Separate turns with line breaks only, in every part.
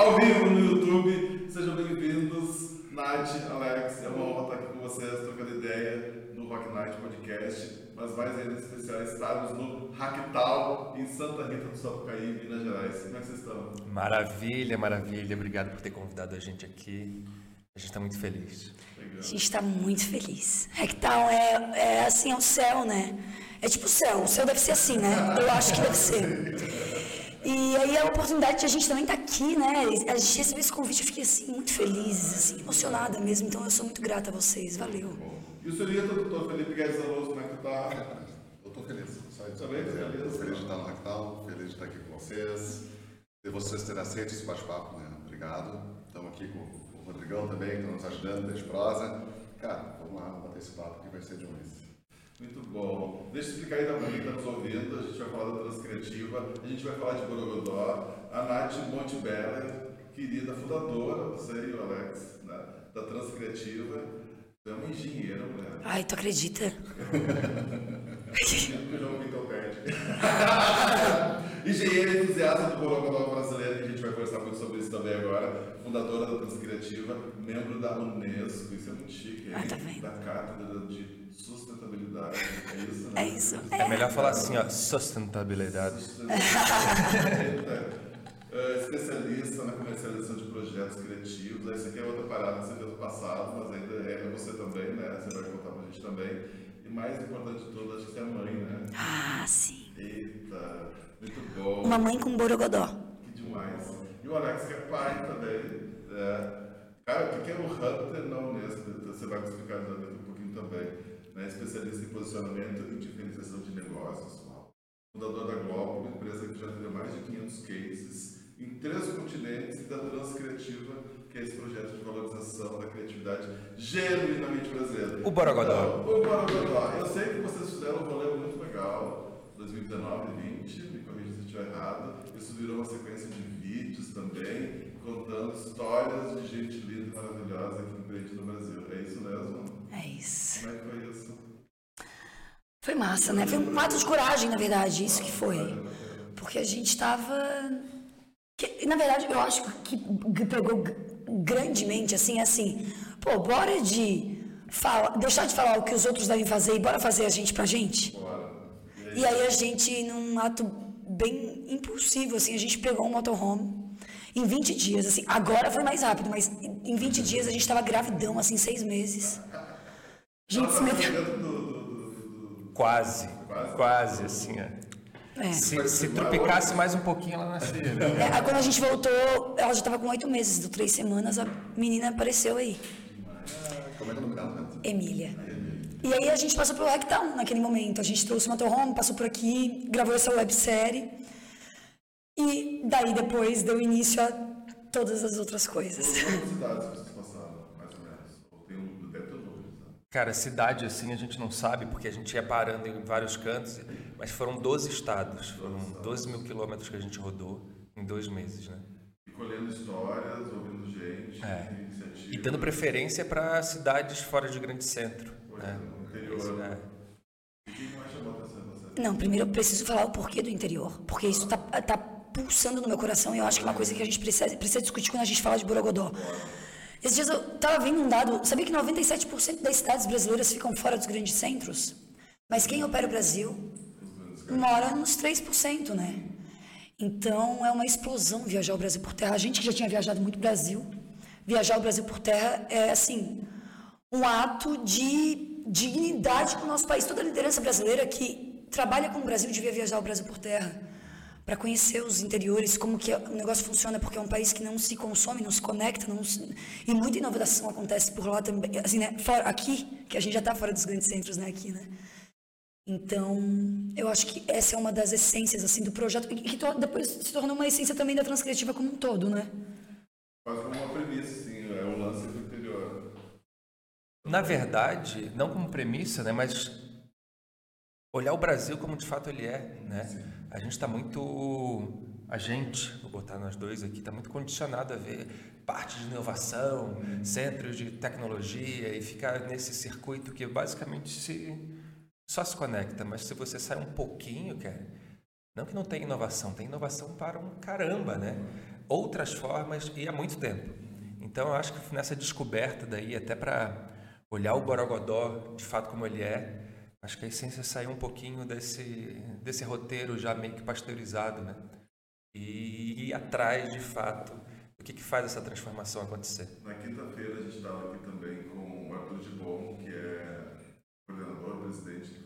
ao vivo no YouTube. Sejam bem-vindos, Nath, Alex. É uma honra estar aqui com vocês, trocando ideia no Rock Night Podcast. Mas mais ainda especial, estarmos no Hacktal, em Santa Rita do Sapucaí, Minas Gerais. Como é que vocês estão?
Maravilha, maravilha. Obrigado por ter convidado a gente aqui. A gente está muito feliz.
A gente está muito feliz. Rectal é, é assim, é o céu, né? É tipo o céu. O céu deve ser assim, né? Eu acho que deve ser. E aí a oportunidade de a gente também estar aqui, né? A gente recebeu esse convite, eu fiquei assim, muito feliz, assim, emocionada mesmo. Então eu sou muito grata a vocês. Valeu.
E o senhorita, doutor Felipe Guedes Alonso, como é que tu tá?
Eu tô feliz. Isso.
Também feliz.
Feliz de estar no Hacktal, feliz de estar aqui com vocês. E vocês terem aceito esse bate-papo, né? Obrigado. Estamos aqui com o Rodrigão também, que está nos ajudando, desde prosa. Cara, vamos lá, vamos bater esse papo que vai ser demais.
Muito bom. Deixa eu explicar aí para quem está nos ouvindo. A gente vai falar da Transcriativa, a gente vai falar de Borogodó. A Nath Montebella, querida fundadora, você e o Alex, né, da Transcriativa. É uma engenheira, mulher.
Ai, tu acredita?
que o jogo pintou pede. Engenheira entusiasta do Borogodó brasileiro, que a gente vai conversar muito sobre isso também agora. Fundadora da Transcriativa, membro da Unesco, isso é muito chique. hein?
Ah, tá vendo?
Da Cátedra de Sustentabilidade. É isso, né?
É isso.
É melhor falar assim, ó, sustentabilidade.
É, especialista na comercialização de projetos criativos. Essa aqui é outra parada que você fez no passado, mas ainda é você também, né? Você vai contar pra gente também. E mais importante de tudo, acho que você é mãe, né?
Ah, sim.
Eita, muito bom.
Uma mãe com borogodó.
Que demais. E o Alex, que é pai também. É. Cara, o que é o Hunter na Unesco? Você vai me explicar daqui um pouquinho também. Né? Especialista em posicionamento e diferenciação de negócios. Fundador da Globo, uma empresa que já teve mais de 500 cases em três continentes e da Transcriativa, que é esse projeto de valorização da criatividade genuinamente brasileira.
O Borogodó.
Então, o Borogodó. Eu sei que vocês fizeram um rolê muito legal, 2019 e 20, me corrija se eu estiver errado. Isso virou uma sequência de vídeos também, contando histórias de gente linda e maravilhosa empreende no Brasil. É isso mesmo?
É isso.
Como é que foi isso?
Foi massa, né? Foi um ato de coragem, na verdade, isso que foi. Porque a gente tava. que- na verdade, eu acho que pegou grandemente, assim, assim. Pô, bora de fala, deixar de falar o que os outros devem fazer e bora fazer a gente pra gente. E aí a gente, num ato bem impulsivo, assim, a gente pegou um motorhome em 20 dias, assim. Agora foi mais rápido, mas em 20 dias a gente tava gravidão, assim, seis meses. A gente se meteu.
Quase, quase, assim, ó.
É.
Se, se tropicasse mais um pouquinho, ela nascia. né?
É, quando a gente voltou, ela já estava com oito meses, do três semanas, a menina apareceu aí,
Como é que é o nome dela, né?
Emília. E aí a gente passou pelo Hacktown naquele momento. A gente trouxe o motorhome, passou por aqui, gravou essa websérie. E daí depois deu início a todas as outras coisas.
Quantas cidades vocês passaram, mais ou menos? Ou tem deve ter números?
Cara, cidade assim a gente não sabe, porque a gente ia parando em vários cantos, mas foram 12 estados, foram 12 mil quilômetros que a gente rodou em dois meses, né?
E colhendo histórias, ouvindo gente,
É.
iniciativas.
E dando preferência para cidades fora de grande centro. Né?
é, no interior.
Isso, é.
E mais chamou atenção em você?
Não, primeiro eu preciso falar o porquê do interior, porque isso tá, tá pulsando no meu coração e eu acho que é uma coisa que a gente precisa, precisa discutir quando a gente fala de Borogodó. Esses dias eu tava vendo um dado, sabia que 97% das cidades brasileiras ficam fora dos grandes centros? Mas quem opera o Brasil mora nos 3%, né? Então é uma explosão viajar o Brasil por terra. A gente que já tinha viajado muito o Brasil, viajar o Brasil por terra é assim, um ato de dignidade para o nosso país. Toda a liderança brasileira que trabalha com o Brasil devia viajar o Brasil por terra para conhecer os interiores, como que o negócio funciona, porque é um país que não se consome, não se conecta, não se- e muita inovação acontece por lá também, assim, né, fora aqui, que a gente já está fora dos grandes centros, né, aqui, né. Então, eu acho que essa é uma das essências assim do projeto e que depois se tornou uma essência também da transcriativa como um todo, né?
Quase uma premissa, assim, é o lance do interior.
Na verdade, não como premissa, né, mas olhar o Brasil como de fato ele é, né? A gente está muito a gente, vou botar nós dois aqui, está muito condicionado a ver parte de inovação, centros de tecnologia e ficar nesse circuito que basicamente se, só se conecta. Mas se você sai um pouquinho, cara, não que não tem inovação, tem inovação para um caramba, né? Outras formas e há muito tempo. Então eu acho que nessa descoberta daí, até para olhar o Borogodó de fato como ele é, acho que a essência sair um pouquinho desse, desse roteiro já meio que pasteurizado, né? E ir atrás de fato do que, que faz essa transformação acontecer.
Na quinta-feira a gente estava aqui também com o Arthur de Bom, que é coordenador, presidente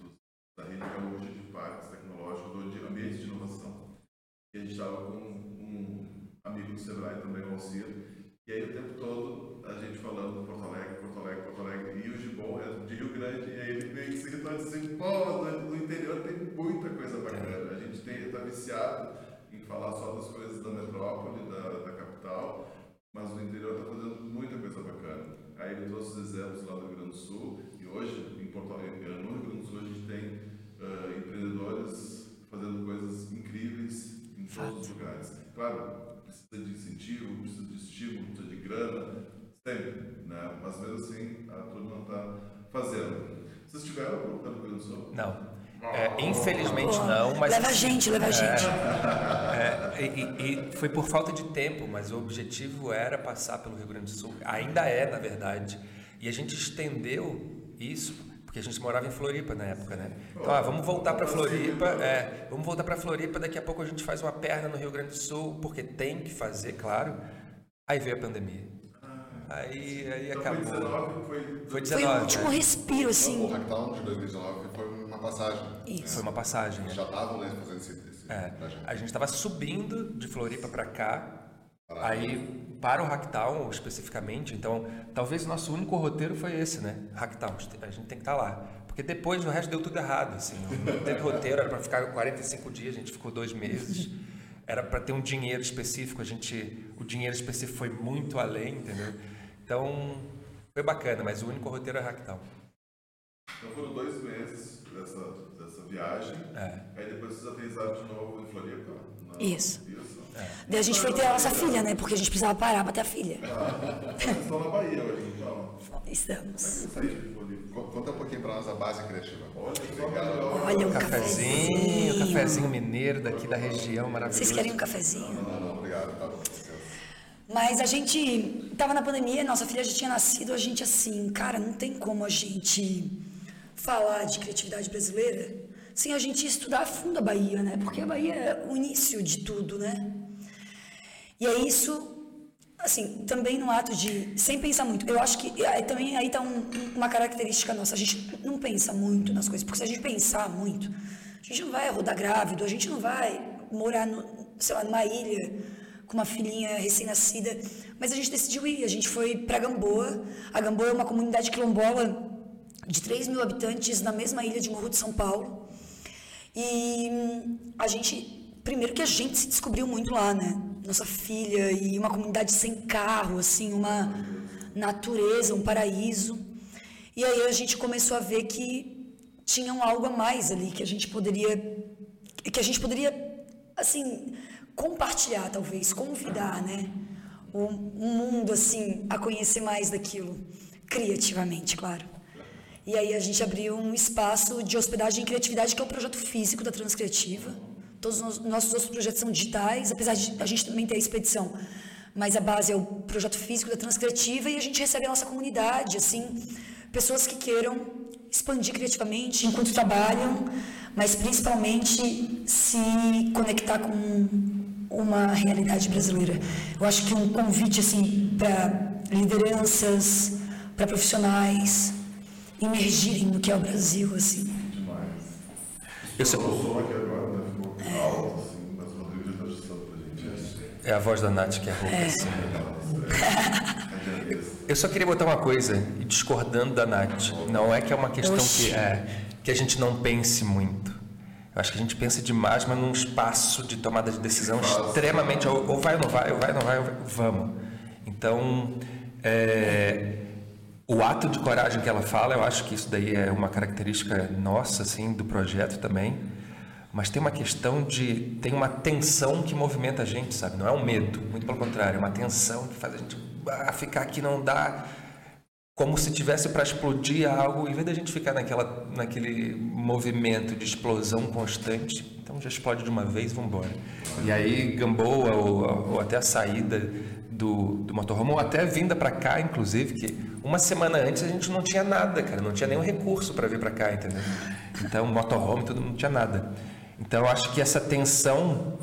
da Rede Gaúcha de Parques Tecnológicos do Ambiente de Inovação. E a gente estava com um amigo do Sebrae também, o Alcir, e aí o tempo todo a gente falando do Porto Alegre, Porto Alegre, Porto Alegre, e o Gibon é de Rio Grande, e aí ele meio que se irritou assim, pô, no interior tem muita coisa bacana, a gente está viciado em falar só das coisas da metrópole, da, da capital, mas o interior está fazendo muita coisa bacana. Aí ele trouxe os exemplos lá do Rio Grande do Sul, e hoje, em Porto Alegre, no Rio Grande do Sul, a gente tem uh, empreendedores fazendo coisas incríveis em todos os lugares. Claro, precisa de incentivo, precisa de estímulo, precisa de grana, sempre, né? Mas mesmo assim, a turma está fazendo. Vocês tiveram pelo Rio Grande do Sul?
Não. É, infelizmente não, mas.
Leva a gente, leva a gente.
É, é, e, e, foi por falta de tempo, mas o objetivo era passar pelo Rio Grande do Sul. Ainda é, na verdade. E a gente estendeu isso porque a gente morava em Floripa na época, né? Então, ah, vamos voltar para Floripa, é, vamos voltar para Floripa, daqui a pouco a gente faz uma perna no Rio Grande do Sul, porque tem que fazer, claro. Aí veio a pandemia. Aí, aí
então
acabou.
Foi 19, foi...
Foi 19.
Foi o último
né?
respiro, assim.
O Hacktown de 2019 foi uma passagem.
Isso.
Foi uma passagem.
Já estavam né, fazendo esse, esse
É, a gente estava subindo de Floripa para cá, aí para o Hacktown especificamente, então talvez o nosso único roteiro foi esse, né? Hacktown, a gente tem que estar lá. Porque depois o resto deu tudo errado, assim. Não teve roteiro, era para ficar 45 dias, a gente ficou dois meses. Era para ter um dinheiro específico, a gente, o dinheiro específico foi muito além, entendeu? Então, foi bacana, mas o único roteiro é Hacktown.
Então foram dois meses dessa, dessa viagem.
É.
Aí depois vocês aterrissaram de novo em Floripa. Não,
Isso.
Isso.
Daí a gente foi ter a nossa filha, né? Porque a gente precisava parar pra ter a filha.
Vocês estão na Bahia hoje, então.
Estamos.
Conta um pouquinho para nós a base criativa.
Olha.
Olha um
Cafezinho,
cafezinho.
cafezinho mineiro daqui da região, maravilhoso.
Vocês querem um cafezinho?
Não, não, obrigado. Tá bom.
Mas a gente tava na pandemia, nossa filha já tinha nascido, a gente assim, cara, não tem como a gente falar de criatividade brasileira sem a gente estudar a fundo a Bahia, né? Porque a Bahia é o início de tudo, né? E é isso, assim, também no ato de, sem pensar muito. Eu acho que também aí tá um- uma característica nossa, a gente não pensa muito nas coisas, porque se a gente pensar muito, a gente não vai rodar grávido, a gente não vai morar, no, sei lá, numa ilha com uma filhinha recém-nascida, mas a gente decidiu ir, a gente foi para Gamboa. A Gamboa é uma comunidade quilombola de 3 mil habitantes na mesma ilha de Morro de São Paulo. E hum, a gente, primeiro que a gente se descobriu muito lá, né? Nossa filha e uma comunidade sem carro, assim, uma natureza, um paraíso. E aí a gente começou a ver que tinha algo a mais ali que a gente poderia que a gente poderia assim compartilhar talvez, convidar, né? O, mundo assim a conhecer mais daquilo criativamente, claro. E aí a gente abriu um espaço de hospedagem e criatividade, que é o projeto físico da Transcriativa. Todos os nossos outros projetos são digitais, apesar de a gente também ter a expedição. Mas a base é o projeto físico da Transcriativa e a gente recebe a nossa comunidade, assim, pessoas que queiram expandir criativamente enquanto trabalham, mas principalmente se conectar com uma realidade brasileira. Eu acho que um convite assim para lideranças, para profissionais, imergirem no que é o Brasil, assim.
Demais.
Eu
agora né, ficou alto, assim, pra gente.
É a voz da Nath que é rouca, assim.
É.
Eu só queria botar uma coisa, e discordando da Nath. Não é que é uma questão
Oxi.
que, é, que a gente não pense muito. Eu acho que a gente pensa demais, mas num espaço de tomada de decisão extremamente. Ou, ou vai ou não vai, ou vai ou não vai, vai, vamos. Então, é, o ato de coragem que ela fala, eu acho que isso daí é uma característica nossa, assim, do projeto também. mas tem uma questão de. tem uma tensão que movimenta a gente, sabe? Não é um medo, muito pelo contrário, é uma tensão que faz a gente ah, ficar aqui não dá. Como se tivesse para explodir algo, em vez da gente ficar naquela, naquele movimento de explosão constante, então já explode de uma vez vamos embora. E aí, Gamboa, ou, ou até a saída do, do motorhome, ou até vinda para cá, inclusive, que uma semana antes a gente não tinha nada, cara, não tinha nenhum recurso para vir para cá, entendeu? Então, motorhome, tudo não tinha nada. Então, acho que essa tensão,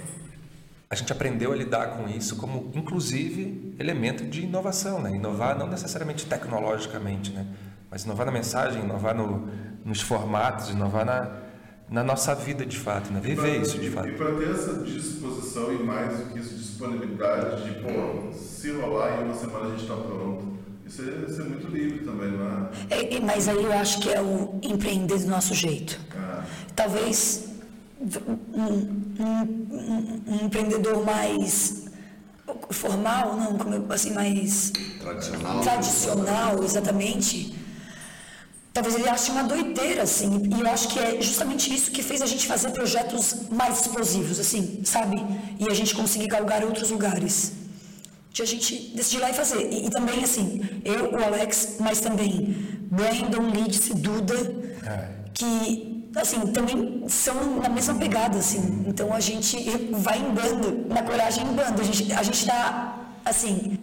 a gente aprendeu a lidar com isso como, inclusive, elemento de inovação, né? Inovar não necessariamente tecnologicamente, né? Mas inovar na mensagem, inovar no, nos formatos, inovar na, na nossa vida de fato, né? Viver pra, isso de fato.
E para ter essa disposição e mais do que isso, disponibilidade de, pô, se rolar em uma semana a gente está pronto. Isso é, isso é, muito livre também, não
é? é? Mas aí eu acho que é o empreender do nosso jeito. Ah. Talvez um, um, um, empreendedor mais formal, não, como assim, mais
tradicional,
tradicional exatamente. Talvez ele ache uma doideira, assim, e eu acho que é justamente isso que fez a gente fazer projetos mais explosivos, assim, sabe? E a gente conseguir galgar outros lugares. De a gente decidir lá e fazer. E, e também, assim, eu, o Alex, mas também Brandon, Lidse, Duda, é. que assim, também são na mesma pegada, assim. Então a gente vai em bando, na coragem em bando. A gente, a gente tá, assim,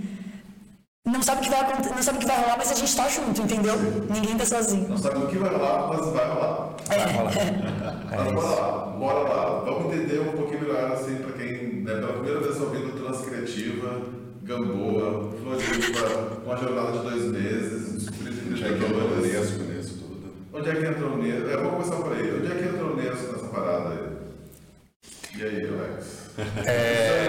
não sabe o que vai acontecer, não sabe o que vai rolar, mas a gente tá junto, entendeu? Ninguém tá sozinho.
Não sabe o que vai rolar, mas vai rolar.
Vai é. rolar.
mas bora lá, bora lá. Vamos entender um pouquinho melhor, assim, pra quem, né, pela primeira vez ouvindo Transcriativa, Gamboa, Floripa, uma jornada de dois meses, descobrindo
que eu
Onde é que entrou o Nesco? É, vamos começar por aí. Onde é que entrou o Nesco nessa parada aí? E aí, Alex?
É...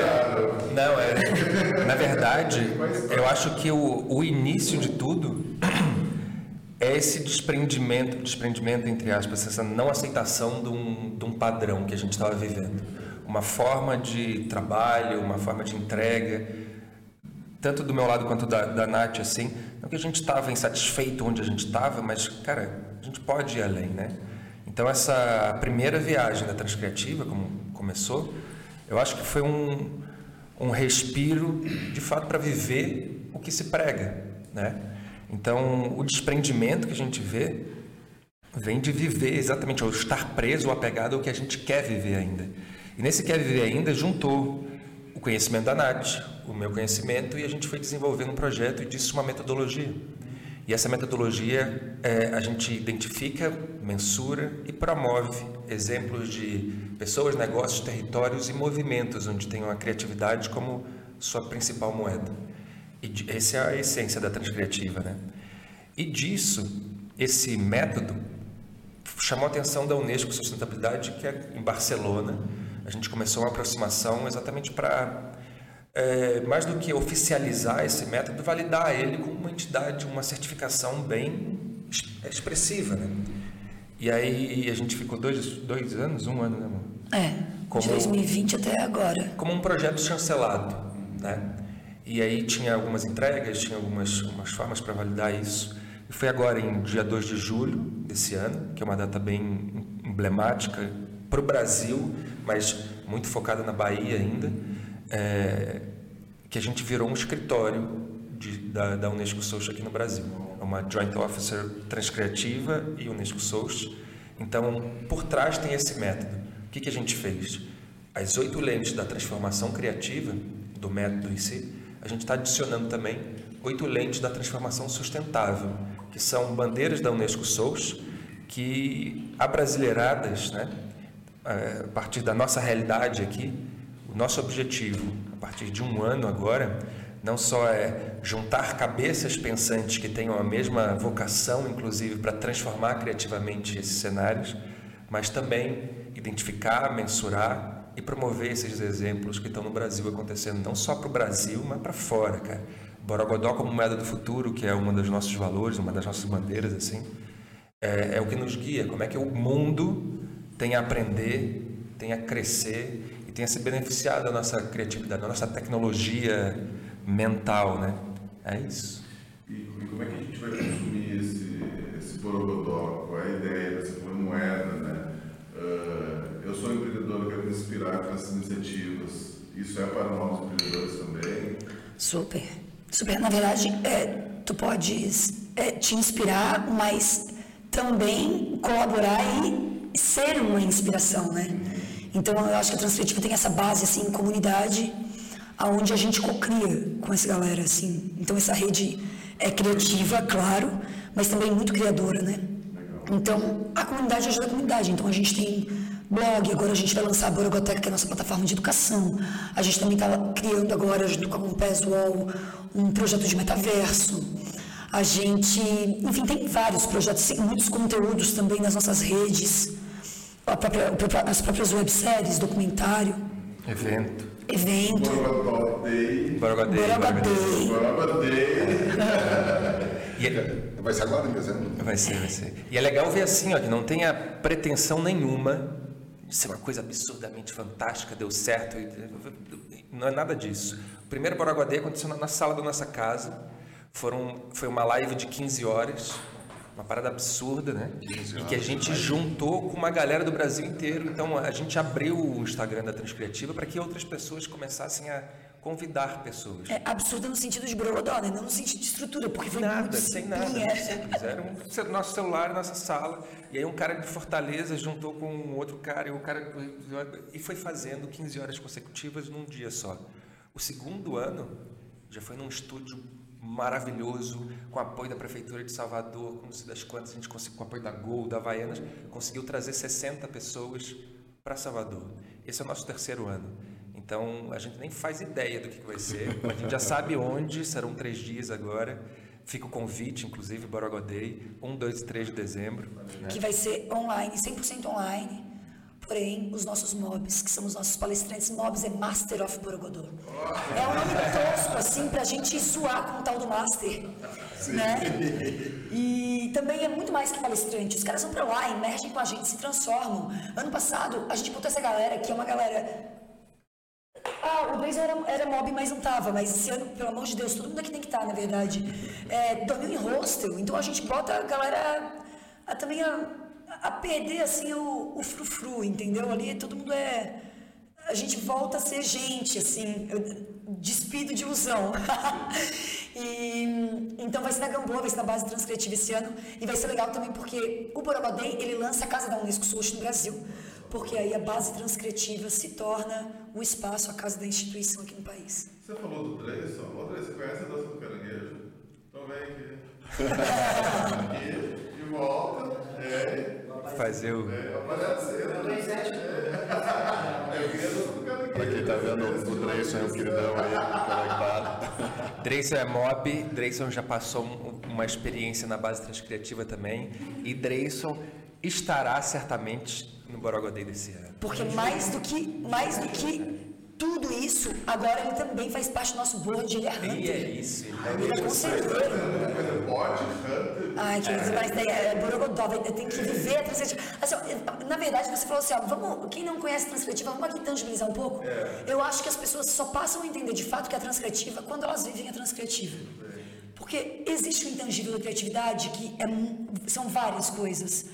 Não, é... na verdade, eu acho que o, o início de tudo é esse desprendimento, desprendimento entre aspas, essa não aceitação de um, de um padrão que a gente estava vivendo. Uma forma de trabalho, uma forma de entrega, tanto do meu lado quanto da, da Nath, assim, não que a gente estava insatisfeito onde a gente estava, mas, cara, a gente pode ir além, né? Então essa primeira viagem da Transcriativa, como começou, eu acho que foi um, um respiro, de fato, para viver o que se prega, né? Então o desprendimento que a gente vê vem de viver exatamente, ou estar preso ou apegado ao que a gente quer viver ainda. E nesse quer viver ainda juntou o conhecimento da Nath, o meu conhecimento, e a gente foi desenvolvendo um projeto e disso uma metodologia. E essa metodologia é, a gente identifica, mensura e promove exemplos de pessoas, negócios, territórios e movimentos onde tem a criatividade como sua principal moeda. E essa é a essência da transcriativa, né? E disso, esse método chamou a atenção da Unesco Sustentabilidade, que é em Barcelona. A gente começou uma aproximação exatamente para é, mais do que oficializar esse método, validar ele como uma entidade, uma certificação bem expressiva, né? E aí a gente ficou dois, dois anos, um ano, né, amor?
É, como, de 2020 até agora.
Como um projeto chancelado, né? E aí tinha algumas entregas, tinha algumas, algumas formas para validar isso. E foi agora, em dia 2 de julho desse ano, que é uma data bem emblemática para o Brasil, mas muito focada na Bahia ainda, é, que a gente virou um escritório de, da, da Unesco Social aqui no Brasil. É uma Joint Officer Transcriativa e Unesco Social. Então, por trás tem esse método. O que, que a gente fez? As oito lentes da transformação criativa, do método em si, a gente está adicionando também oito lentes da transformação sustentável, que são bandeiras da Unesco Social, que abrasileiradas, né, a partir da nossa realidade aqui, o nosso objetivo, a partir de um ano agora, não só é juntar cabeças pensantes que tenham a mesma vocação, inclusive, para transformar criativamente esses cenários, mas também identificar, mensurar e promover esses exemplos que estão no Brasil acontecendo, não só para o Brasil, mas para fora, cara. Borogodó como moeda do futuro, que é um dos nossos valores, uma das nossas bandeiras, assim, é, é o que nos guia. Como é que o mundo tem a aprender, tem a crescer tenha se beneficiado da nossa criatividade, da nossa tecnologia mental, né? É isso.
E, e como é que a gente vai consumir esse, esse borogodó? Qual é a ideia dessa moeda, né? Uh, eu sou empreendedor Isso é para novos empreendedores também?
Super. Super. Na verdade, é, tu podes é, te inspirar, mas também colaborar e ser uma inspiração, né? Então, eu acho que a Transcritiva tem essa base, assim, comunidade, aonde a gente cocria com essa galera, assim. Então, essa rede é criativa, claro, mas também muito criadora, né? Então, a comunidade ajuda a comunidade. Então, a gente tem blog, agora a gente vai lançar a Borogoteca, que é a nossa plataforma de educação. A gente também está criando agora, junto com Compass Wall, um projeto de metaverso. A gente, enfim, tem vários projetos, muitos conteúdos também nas nossas redes, própria, as próprias webséries, documentário.
Evento.
Evento.
Borogodó
Borogodei.
Borogodei.
Borogodei.
E é-
Vai ser agora dezembro?
Vai ser, vai ser. E é legal ver assim, ó, que não tenha pretensão nenhuma de ser uma coisa absurdamente fantástica, deu certo. e- Não é nada disso. O primeiro Borogodê aconteceu na- na sala da nossa casa. Foram, foi uma live de 15 horas, uma parada absurda, né? E que a gente juntou com uma galera do Brasil inteiro. Então a gente abriu o Instagram da Transcriativa para que outras pessoas começassem a convidar pessoas.
É absurda no sentido de Borogodó, né? Não no sentido de estrutura, porque foi
Nada,
muito
sem nada. muito simples. Era um nosso celular, nossa sala. E aí um cara de Fortaleza juntou com um outro cara e o cara e foi fazendo 15 horas consecutivas num dia só. O segundo ano já foi num estúdio maravilhoso, com apoio da prefeitura de Salvador, com não sei das quantas, a gente conseguiu com apoio da Gol, da Havaianas, conseguiu trazer 60 pessoas para Salvador. Esse é o nosso terceiro ano. Então, a gente nem faz ideia do que, que vai ser. A gente já sabe onde, serão três dias agora. Fica o convite, inclusive, Borogodei, 1, 2 e 3 de dezembro. né?
que vai ser online, 100% online. Porém, os nossos mobs, que são os nossos palestrantes, mobs é Master of Borogodó. É um nome tosco, assim, pra gente zoar com o tal do Master. Né? E também é muito mais que palestrante. Os caras vão pra lá, emergem com a gente, se transformam. Ano passado, a gente botou essa galera, que é uma galera ah, o Blazer era, era mob, mas não tava. Mas esse ano, pelo amor de Deus, todo mundo aqui tem que estar, na verdade. É, dormiu em hostel, então a gente bota a galera a, também a, a perder, assim, o, o frufru, entendeu? Ali todo mundo é... A gente volta a ser gente, assim, eu despido de ilusão. e, então vai ser na Gamboa, vai ser na base transcritiva esse ano. E vai ser legal também porque o Borogodei, ele lança a Casa da Unesco Sul no Brasil. Porque aí a base transcritiva se torna o espaço, a casa da instituição aqui no país.
Você falou do Dreyson. Ô, Dreyson, conhece a dança do caranguejo? Então vem aqui. aqui, de volta. É,
Fazer o.
é, aparecendo. É, eu queria a dança do caranguejo.
Pra quem tá vendo o Dreyson é um queridão aí, conectado.
Dreyson é mob, Dreyson já passou um- uma experiência na base transcriativa também. E Dreyson estará certamente no Borogodei desse ano.
Porque mais do que, mais do que tudo isso, agora ele também faz parte do nosso board, ele é
E é
Hunter.
isso.
Ele é conselheiro.
Uma coisa, bot, hunter.
Ai, queridos, mas daí é Borogodó, tem que viver a transcritiva. Assim, ó, na verdade, você falou assim, ó, vamos, quem não conhece a transcritiva, vamos aqui tangibilizar um pouco. Eu acho que as pessoas só passam a entender de fato que é a transcritiva quando elas vivem a transcritiva. Porque existe o intangível da criatividade, que é são várias coisas.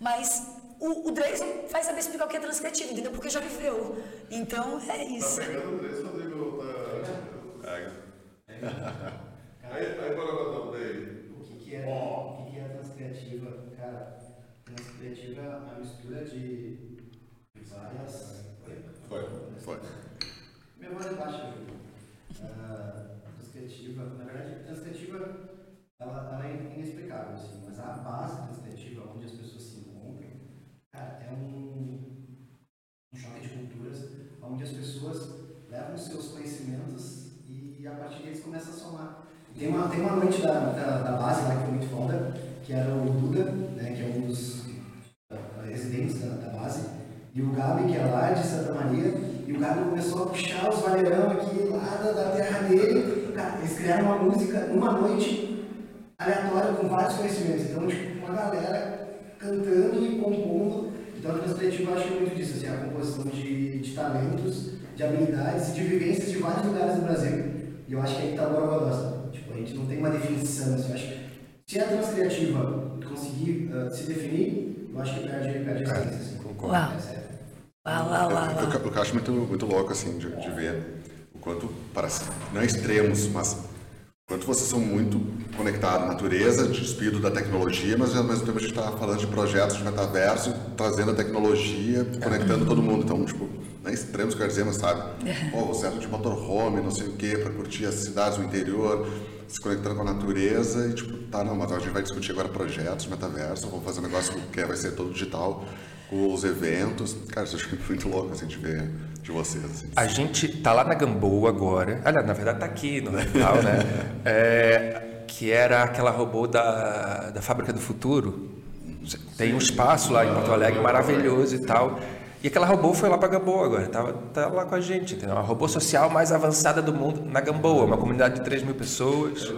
Mas o, o Dreyson vai saber explicar o que é transcritivo, entendeu? Porque já viveu. Então, é isso.
Pegando o Dreyson, Rodrigo, tá...
Pega.
Aí, aí, Borogodó, daí.
O que, que é, o que, que é a transcriativa? Cara, transcriativa é uma mistura de várias.
Foi, foi.
Minha voz é baixa. Uh, transcriativa, na verdade, transcriativa ela, ela é inexplicável, assim, mas a base transcriativa, onde as pessoas se encontram, cara, é um, um choque de culturas, onde as pessoas levam os seus conhecimentos e a partir deles começam a somar. Tem uma, tem uma noite da, da, da base lá que foi muito foda, que era o Duda, né, que é um dos residentes da, da base, e o Gabi, que é lá de Santa Maria, e o Gabi começou a puxar os valerão aqui lá da, da terra dele. Cara, eles criaram uma música numa noite aleatória com vários conhecimentos. Então, tipo, uma galera cantando e compondo. Então, a transcritiva eu acho muito disso, assim, a composição de, de talentos, de habilidades e de vivências de vários lugares do Brasil. E eu acho que aí tá o Borogodó? Tipo, a gente não tem uma definição, assim, acho que se a transcriativa conseguir ah, se definir, eu acho que perde, perde a essência, assim.
Concordo.
Uau.
É.
Lá, lá, lá, lá.
Eu, eu, eu acho muito, muito louco, assim, de, de ver o quanto, parece, não é extremos, mas quanto vocês são muito conectados à natureza, despido da tecnologia, mas ao mesmo tempo a gente está falando de projetos de metaverso, trazendo a tecnologia, conectando todo mundo. Então, tipo, não é extremos, quer dizer, mas sabe? Pô, você anda de motorhome, não sei o quê, para curtir as cidades do interior, se conectando com a natureza e, tipo, tá, não, mas a gente vai discutir agora projetos, metaverso, vamos fazer um negócio que vai ser todo digital, com os eventos. Cara, isso eu acho muito louco, assim, de ver de vocês. Assim.
A gente tá lá na Gamboa agora. Aliás, na verdade tá aqui no Natal, né? É, que era aquela robô da, da Fábrica do Futuro. Tem um espaço lá em Porto Alegre maravilhoso e tal. E aquela robô foi lá para Gamboa agora, tá, tá lá com a gente, entendeu? A robô social mais avançada do mundo na Gamboa, uma comunidade de 3 mil pessoas.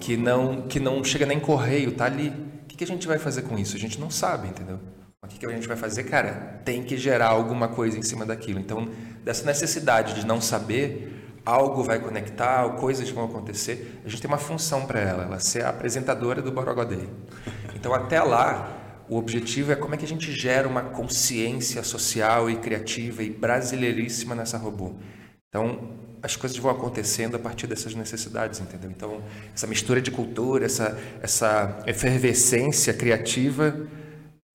Que não, que não chega nem correio, tá ali. O que, que a gente vai fazer com isso? A gente não sabe, entendeu? O que, que a gente vai fazer? Cara, tem que gerar alguma coisa em cima daquilo. Então, dessa necessidade de não saber, algo vai conectar, coisas vão acontecer. A gente tem uma função para ela, ela ser a apresentadora do Borogodê. Então, até lá, o objetivo é como é que a gente gera uma consciência social e criativa e brasileiríssima nessa robô. Então, as coisas vão acontecendo a partir dessas necessidades, entendeu? Então, essa mistura de cultura, essa, essa efervescência criativa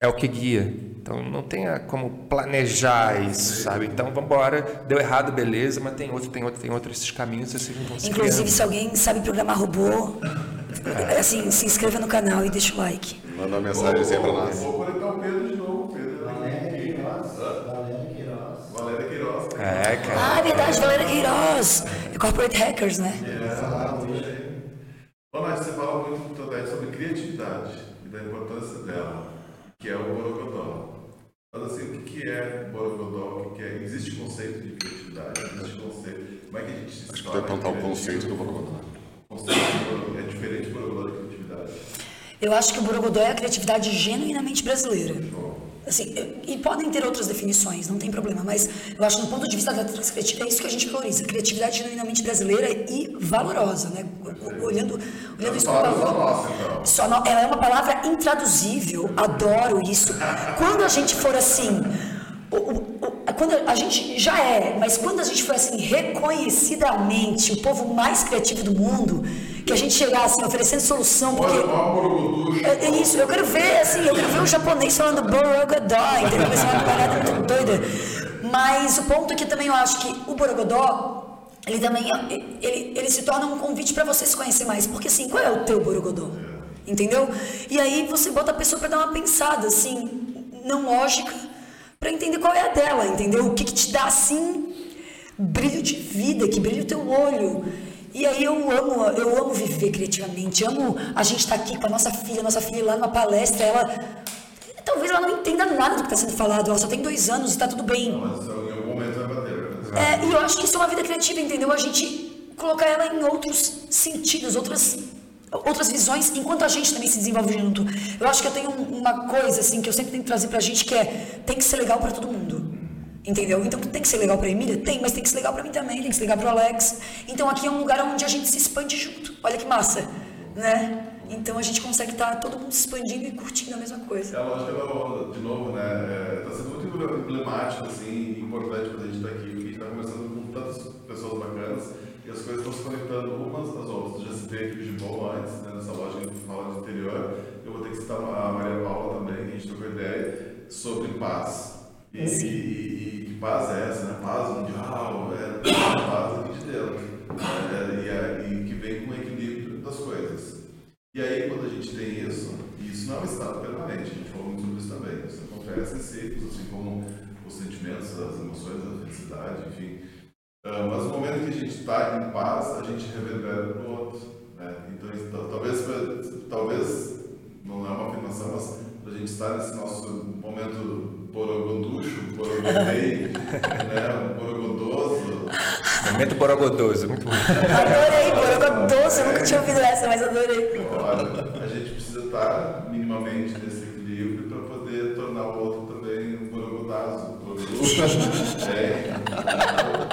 é o que guia. Então, não tenha como planejar isso, sabe? Então, vamos embora. Deu errado, beleza, mas tem outro, tem outro, tem outro. Esses caminhos vocês vão se
Inclusive,
criando.
se alguém sabe programar robô, assim, se inscreva no canal e deixa o like.
Manda uma mensagem assim pra nós.
Vou conectar o Pedro de novo. Pedro
Valéria Queiroz. Valéria Queiroz.
Valéria Queiroz.
É, cara.
Ah, é verdade, Valéria Queiroz. É Corporate Hackers, né?
Ô, Nath, você fala muito também sobre criatividade e da importância dela, que é o Borogodó. Mas assim, o que que é Borogodó? O que que é? Existe conceito de criatividade? Existe conceito? Como é que a gente se
Acho que vai apontar o conceito do Borogodó.
O conceito de Borogodó é diferente do Borogodó de criatividade.
Eu acho que o Borogodó é a criatividade genuinamente brasileira. Assim, e podem ter outras definições, não tem problema, mas eu acho que do ponto de vista da criativa é isso que a gente valoriza, criatividade genuinamente brasileira e valorosa, né? Olhando, olhando isso com
Palavra só então.
Ela é uma palavra intraduzível, adoro isso. Quando a gente for assim, o- o- o- quando a gente já é, mas quando a gente for assim reconhecidamente o povo mais criativo do mundo, que a gente chegar assim oferecendo solução, porque é, é isso, eu quero ver, assim, eu quero ver um japonês falando Borogodó, entendeu? Vai ser uma parada muito doida. Mas o ponto é que também eu acho que o Borogodó, ele também, é- ele, ele se torna um convite para você se conhecer mais. Porque assim, qual é o teu Borogodó? Entendeu? E aí você bota a pessoa para dar uma pensada, assim, não lógica, para entender qual é a dela, entendeu? O que, que te dá, assim, brilho de vida, que brilha o teu olho. E aí eu amo, eu amo viver criativamente, amo a gente estar aqui com a nossa filha, nossa filha lá numa palestra, ela talvez ela não entenda nada do que está sendo falado, ela só tem dois anos e está tudo bem.
Mas em algum momento vai bater.
É, e eu acho que isso é uma vida criativa, entendeu? A gente colocar ela em outros sentidos, outras outras visões, enquanto a gente também se desenvolve junto. Eu acho que eu tenho um- uma coisa assim que eu sempre tento trazer pra gente que é tem que ser legal pra todo mundo. Entendeu? Então tem que ser legal pra Emília? Tem, mas tem que ser legal pra mim também, tem que ser legal pro Alex. Então aqui é um lugar onde a gente se expande junto. Olha que massa, né? Então a gente consegue estar todo mundo se expandindo e curtindo a mesma coisa.
É a lógica da onda, de novo, né? Está sendo muito emblemático, assim, importante quando a gente está aqui, porque a gente está conversando com tantas pessoas bacanas e as coisas estão se conectando umas às outras. Já citei aqui o Gibon antes, né, nessa loja que fala do interior. Eu vou ter que citar a Maria Paula também, que a gente trocou ideia sobre paz. E, e, e- e que paz é essa, né? Paz mundial, é paz aqui de Deus. né? e, é- e que vem com o equilíbrio das coisas. E aí, quando a gente tem isso, e isso não é um estado permanente, a gente falou muito sobre isso também, isso acontece em ciclos, assim como os sentimentos, as emoções, a felicidade, enfim. Ah, mas no momento que a gente está em paz, a gente reverbera para o outro. Né? Então, talvez, talvez, não é uma afirmação, mas a gente estar nesse nosso momento borogoducho, borogodei, né? borogodoso,
Momento borogodoso, muito bom.
Adorei, Borogodoso, eu nunca tinha ouvido essa, mas adorei.
Olha, a gente precisa estar minimamente nesse equilíbrio para poder tornar o outro também um borogodazo, borogoducho, é,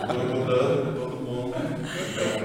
borogodando todo mundo.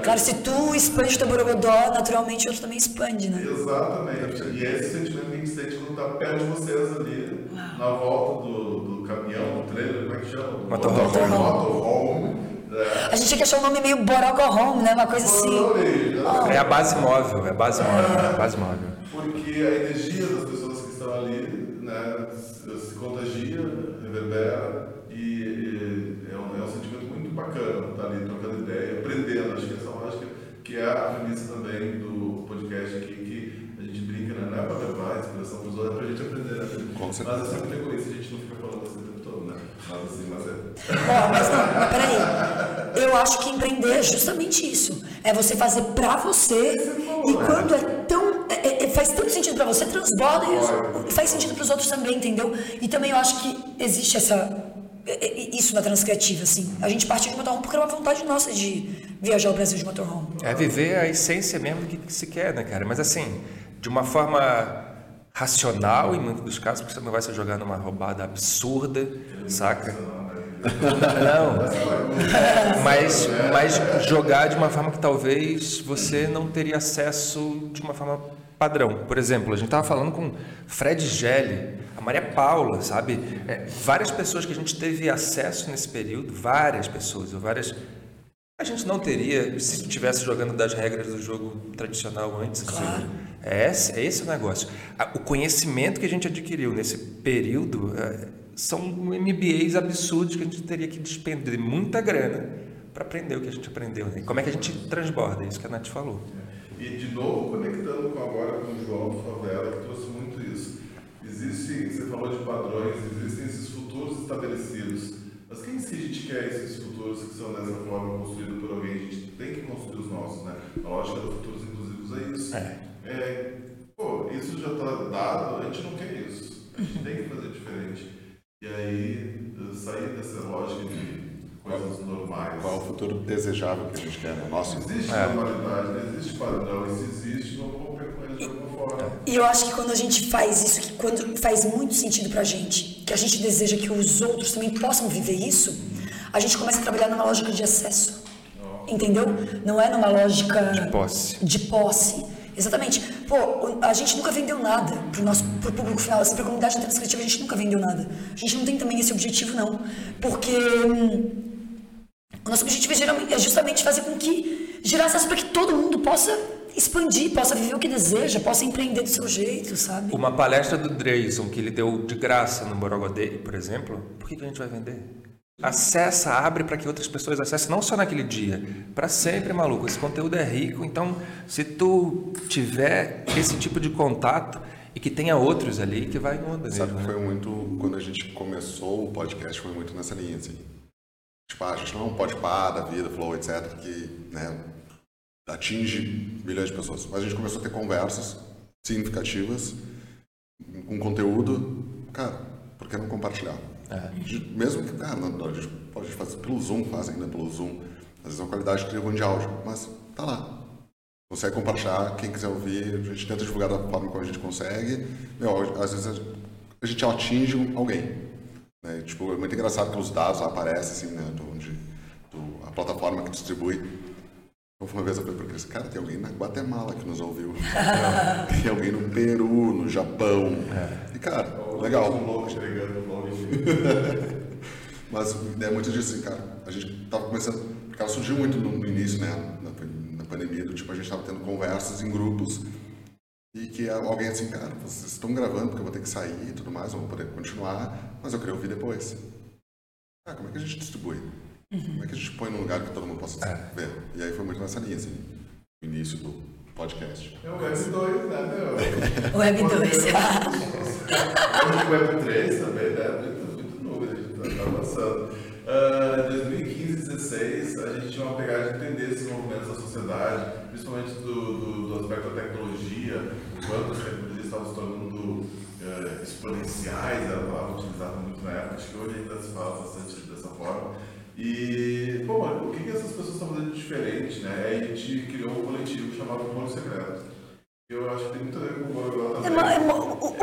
Claro, se tu expande o teu borogodó, naturalmente o outro também expande, né?
Exatamente. E esse sentimento que a gente sente quando tá perto de vocês ali, na volta do, do caminhão, do trailer, como é que chama?
Motorhome.
Motorhome. Motorhome. É.
A gente tinha que achar um nome meio Borogo Home, né? Uma coisa assim.
Adorei.
É a base móvel, é a base móvel, é a base móvel.
Porque a energia das pessoas que estão ali né, se, contagia, reverbera e, e é, um, é um sentimento muito bacana estar ali trocando ideia, aprendendo. Acho que essa lógica que é a premissa também do podcast aqui, que a gente brinca, né? não é para levar inspiração para os outros, é para a gente aprender. Né?
Com certeza.
Mas é sempre egoísta, a gente não fica falando assim o tempo todo, né? Nada assim, mas é.
Ó, mas não, mas peraí. Eu acho que empreender é justamente isso. É você fazer pra você e quando é tão. é- é- é- faz tanto sentido pra você, transborda e faz sentido pros outros também, entendeu? E também eu acho que existe essa. é- é- Isso na Transcriativa, assim. A gente partiu de motorhome porque era uma vontade nossa de viajar o Brasil de motorhome.
É viver a essência mesmo do que, que se quer, né, cara? Mas assim, de uma forma racional em muitos dos casos, porque você não vai se jogar numa roubada absurda, saca? Não. Mas, mas jogar de uma forma que talvez você não teria acesso de uma forma padrão. Por exemplo, a gente estava falando com Fred Gelli, a Maria Paula, sabe? É, várias pessoas que a gente teve acesso nesse período, várias pessoas, várias a gente não teria se estivesse jogando das regras do jogo tradicional antes. Claro. É esse, é esse o negócio. O conhecimento que a gente adquiriu nesse período é, são MBAs absurdos que a gente teria que despender muita grana para aprender o que a gente aprendeu. Né? Como é que a gente transborda? É isso que a Nath falou.
E de novo, conectando com agora com o João do Favela, que trouxe muito isso. Existe, você falou de padrões, existem esses futuros estabelecidos. Mas quem que a gente quer esses futuros que são dessa forma construídos por alguém? A gente tem que construir os nossos, né? A lógica dos futuros inclusivos é isso.
É.
É, pô, isso já está dado, a gente não quer isso. A gente tem que fazer diferente. E aí, sair dessa lógica de coisas normais.
Qual é o futuro desejável que a gente quer, né? Nosso.
Existe normalidade, não existe padrão, e se existe, vamos romper com ele de alguma forma.
E eu acho que quando a gente faz isso, que quando faz muito sentido pra gente, que a gente deseja que os outros também possam viver isso, a gente começa a trabalhar numa lógica de acesso. Entendeu? Não é numa lógica
De posse.
de posse. Exatamente. Pô, a gente nunca vendeu nada pro nosso pro público final, assim, pra comunidade transcritiva a gente nunca vendeu nada. A gente não tem também esse objetivo não, porque hum, o nosso objetivo é, é justamente fazer com que gerar acesso para que todo mundo possa expandir, possa viver o que deseja, possa empreender do seu jeito, sabe?
Uma palestra do Dreyson que ele deu de graça no Borogodê, por exemplo, por que, que a gente vai vender? Acessa, abre para que outras pessoas acessem, não só naquele dia, para sempre, maluco. Esse conteúdo é rico, então se tu tiver esse tipo de contato e que tenha outros ali, que vai em onda
Sabe
mesmo,
que
né?
foi muito. Quando a gente começou o podcast, foi muito nessa linha, assim. Tipo, ah, a gente não é um podpar da vida, flow, etc., que né, atinge milhões de pessoas. Mas a gente começou a ter conversas significativas, com conteúdo. Cara, por que não compartilhar? De- Mesmo que, cara, a gente pode fazer pelo Zoom, faz ainda pelo Zoom. Às vezes é uma qualidade de ruim de áudio, mas tá lá. Consegue compartilhar, quem quiser ouvir, a gente tenta divulgar da forma como a gente consegue. Meu, às vezes a- gente atinge alguém. Né? Tipo, é muito engraçado que os dados aparecem, assim, né? Do, onde, do- a plataforma que distribui. Uma vez eu falei para eles, cara, tem alguém na Guatemala que nos ouviu. tem alguém no Peru, no Japão. E, cara, legal.
Um louco o.
Mas é muito disso, assim, cara. A gente tava começando. Porque ela surgiu muito no, início, né? Na, na pandemia, do tipo, a gente tava tendo conversas em grupos. E que alguém assim, cara, vocês estão gravando porque eu vou ter que sair e tudo mais, eu vou poder continuar, mas eu queria ouvir depois. Ah, como é que a gente distribui? Como é que a gente põe num lugar que todo mundo possa ver? E aí foi muito nessa linha, assim, o início do podcast.
É o Web 2, né, meu?
Web 2.
Vamos pro Web 3 também, né? Muito, muito número, a gente tá avançando. Ah, Em 2015 2016, a gente tinha uma pegada de entender esses movimentos da sociedade, principalmente do, do, do aspecto da tecnologia, quando as tecnologias estavam se tornando eh, exponenciais, era a palavra utilizada muito na época, acho que hoje ainda se fala bastante dessa forma. E, pô, o que, que essas pessoas estão fazendo de diferente, né? A gente criou um coletivo chamado Molho Secreto. Eu acho que tem muito a ver com o Borogodó
É,
também.
é, ma- o,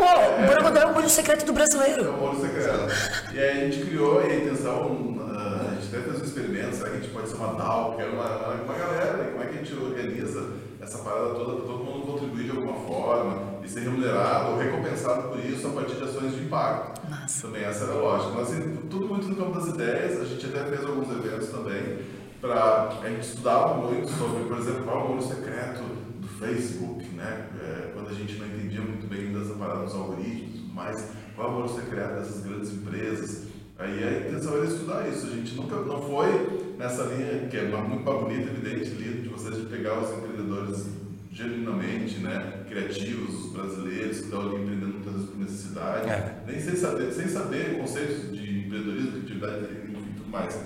Borogodó é o molho secreto do
É
brasileiro.
o molho secreto. E aí a gente criou, a intenção, ah, a gente até fez um experimento, será que a gente pode ser uma DAO, que é uma, uma, uma galera, né? como é que a gente organiza essa parada toda para todo mundo contribuir de alguma forma e ser remunerado ou recompensado por isso a partir de ações de impacto.
Massa.
Também essa era a lógica. Mas assim, tudo muito no campo das ideias, a gente até fez alguns eventos também, para a gente estudava muito sobre, por exemplo, qual é o número secreto do Facebook, né? É, quando a gente não entendia muito bem dessa parada dos algoritmos e tudo mais, qual é o número secreto dessas grandes empresas. Aí a intenção era estudar isso. A gente nunca não foi nessa linha que é muito bonita, evidente, de vocês de pegar os empreendedores genuinamente, né, criativos, os brasileiros que estão ali empreendendo muitas vezes por necessidade,
É.
nem sem saber, sem saber conceitos de empreendedorismo, de atividade enfim, tudo mais.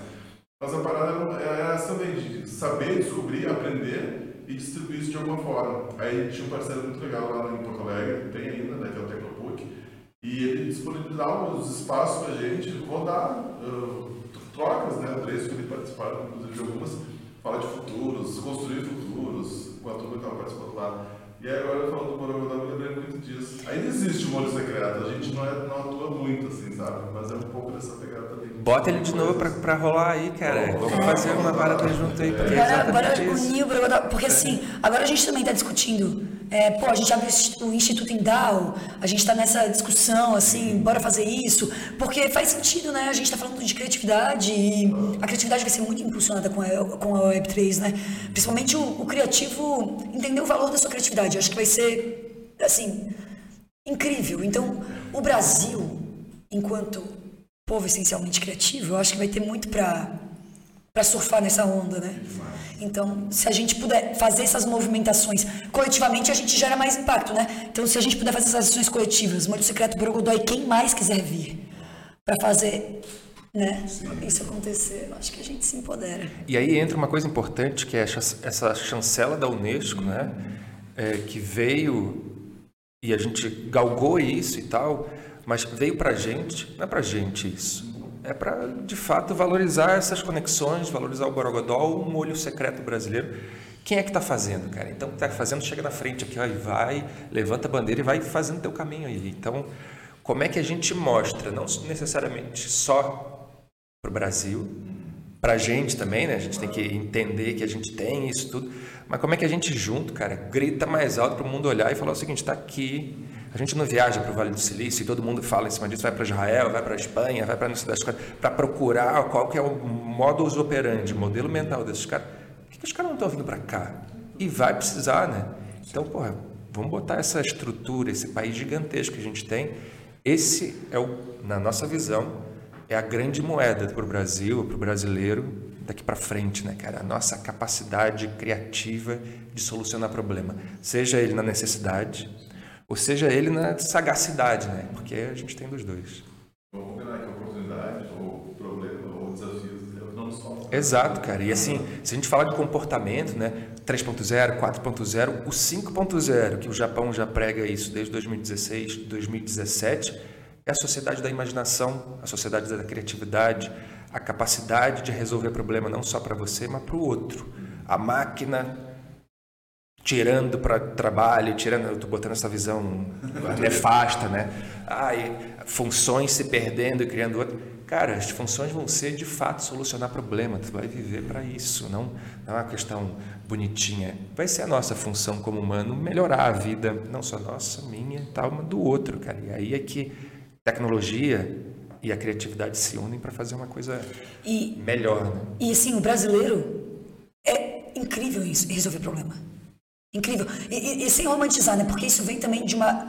Mas a parada era era essa também, de saber, descobrir, aprender e distribuir isso de alguma forma. Aí tinha um parceiro muito legal lá em Porto Alegre, tem ainda, né, que é o Tecnopuc, e ele disponibilizava os espaços para a gente rodar uh, trocas, né, três que ele participaram, inclusive de algumas, fala de futuros, construir futuros, com a turma que estava participando lá. E aí agora falando do Borogodó, eu me lembrei muito disso. Ainda existe o molho secreto, a gente não, é, não atua muito, assim, sabe? Mas é um pouco dessa pegada também.
Bota ele de novo pra, pra rolar aí, cara. Vamos fazer uma parada junto aí, porque é
Bora, bora
exatamente isso.
unir o Borogodó, porque assim, agora a gente também está discutindo, é, pô, a gente abre o Instituto Endau, a gente está nessa discussão, assim, bora fazer isso, porque faz sentido, né? A gente está falando de criatividade e a criatividade vai ser muito impulsionada com a, com a Web3, né? Principalmente o, o criativo entender o valor da sua criatividade, acho que vai ser, assim, incrível. Então, o Brasil, enquanto povo essencialmente criativo, eu acho que vai ter muito para surfar nessa onda, né? Então, se a gente puder fazer essas movimentações coletivamente, a gente gera mais impacto, né? Então, se a gente puder fazer essas ações coletivas, Molho Secreto, Borogodó e quem mais quiser vir para fazer, né? Isso acontecer, eu acho que a gente se empodera.
E aí entra uma coisa importante que é essa- essa chancela da Unesco, né? É, que veio e a gente galgou isso e tal, mas veio pra gente, não é pra gente isso. É para de fato valorizar essas conexões, valorizar o Borogodó, o molho secreto brasileiro. Quem é que está fazendo, cara? Então, está fazendo, chega na frente aqui, ó, e vai, levanta a bandeira e vai fazendo teu caminho aí. Então, como é que a gente mostra, não necessariamente só para o Brasil, para a gente também, né? A gente tem que entender que a gente tem isso tudo, mas como é que a gente junto, cara, grita mais alto para o mundo olhar e falar o seguinte: está aqui. A gente não viaja para o Vale do Silício e todo mundo fala em cima disso, vai para Israel, vai para Espanha, vai para não sei das coisas, para procurar qual que é o modus operandi, modelo mental desses caras. Por que, que os caras não estão vindo para cá? E vai precisar, né? Então, porra, vamos botar essa estrutura, esse país gigantesco que a gente tem. Esse é o, na nossa visão, é a grande moeda para o Brasil, para o brasileiro daqui para frente, né, cara? A nossa capacidade criativa de solucionar problema, seja ele na necessidade ou seja ele na sagacidade, né? Porque a gente tem dos dois.
Vamos combinar que a oportunidade, ou problema, ou desafios, eu não só.
Exato, cara. E assim, se a gente falar de comportamento, né, 3.0, 4.0, o 5.0, que o Japão já prega isso desde 2016, 2017, é a sociedade da imaginação, a sociedade da criatividade, a capacidade de resolver problema não só para você, mas para o outro. A máquina tirando para trabalho, tirando, eu tô botando essa visão nefasta, né? Ai, funções se perdendo e criando outro. Cara, as funções vão ser de fato solucionar problema. Tu vai viver para isso, não, não é uma questão bonitinha. Vai ser a nossa função como humano melhorar a vida, não só nossa, minha, tal, mas do outro, cara. E aí é que tecnologia e a criatividade se unem para fazer uma coisa
E,
melhor, né?
e assim, o brasileiro é incrível isso, em resolver problema. Incrível. E, e- e sem romantizar, né? Porque isso vem também de uma.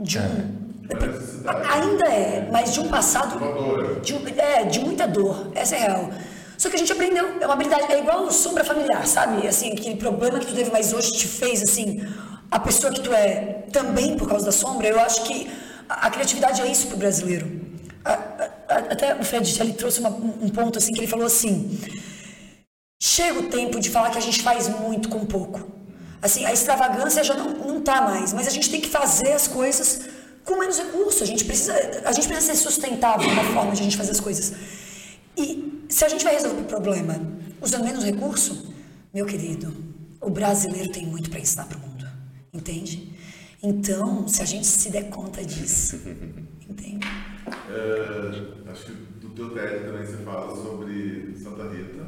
De um.
Uma necessidade.
Ainda é, mas de um passado.
Uma dor.
De, é, de muita dor. Essa é real. Só que a gente aprendeu. É uma habilidade. É igual sombra familiar, sabe? Assim, aquele problema que tu teve, mas hoje te fez, assim, a pessoa que tu é também por causa da sombra. Eu acho que a, a criatividade é isso pro brasileiro. A- a- até o Fred ele trouxe uma- um um ponto, assim, que ele falou assim. Chega o tempo de falar que a gente faz muito com pouco. Assim, a extravagância já não, não tá mais, mas a gente tem que fazer as coisas com menos recurso. A gente precisa, a gente precisa ser sustentável na forma de a gente fazer as coisas. E se a gente vai resolver o problema usando menos recurso, meu querido, o brasileiro tem muito para ensinar para o mundo, entende? Então, se a gente se der conta disso, entende?
É, acho que do teu TED também você fala sobre Santa Rita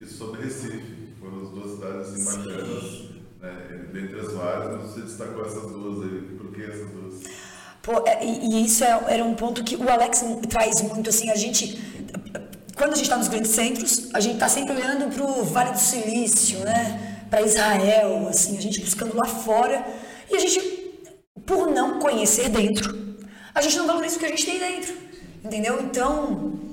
e sobre Recife, foram as duas cidades assim, bacanas, né? dentre as várias, você destacou essas duas aí. Por que essas duas?
Pô, é, e, e isso é, era um ponto que o Alex traz muito, assim, a gente, quando a gente está nos grandes centros, a gente está sempre olhando para o Vale do Silício, né, para Israel, assim, a gente buscando lá fora, e a gente, por não conhecer dentro, a gente não valoriza o que a gente tem dentro, entendeu? Então,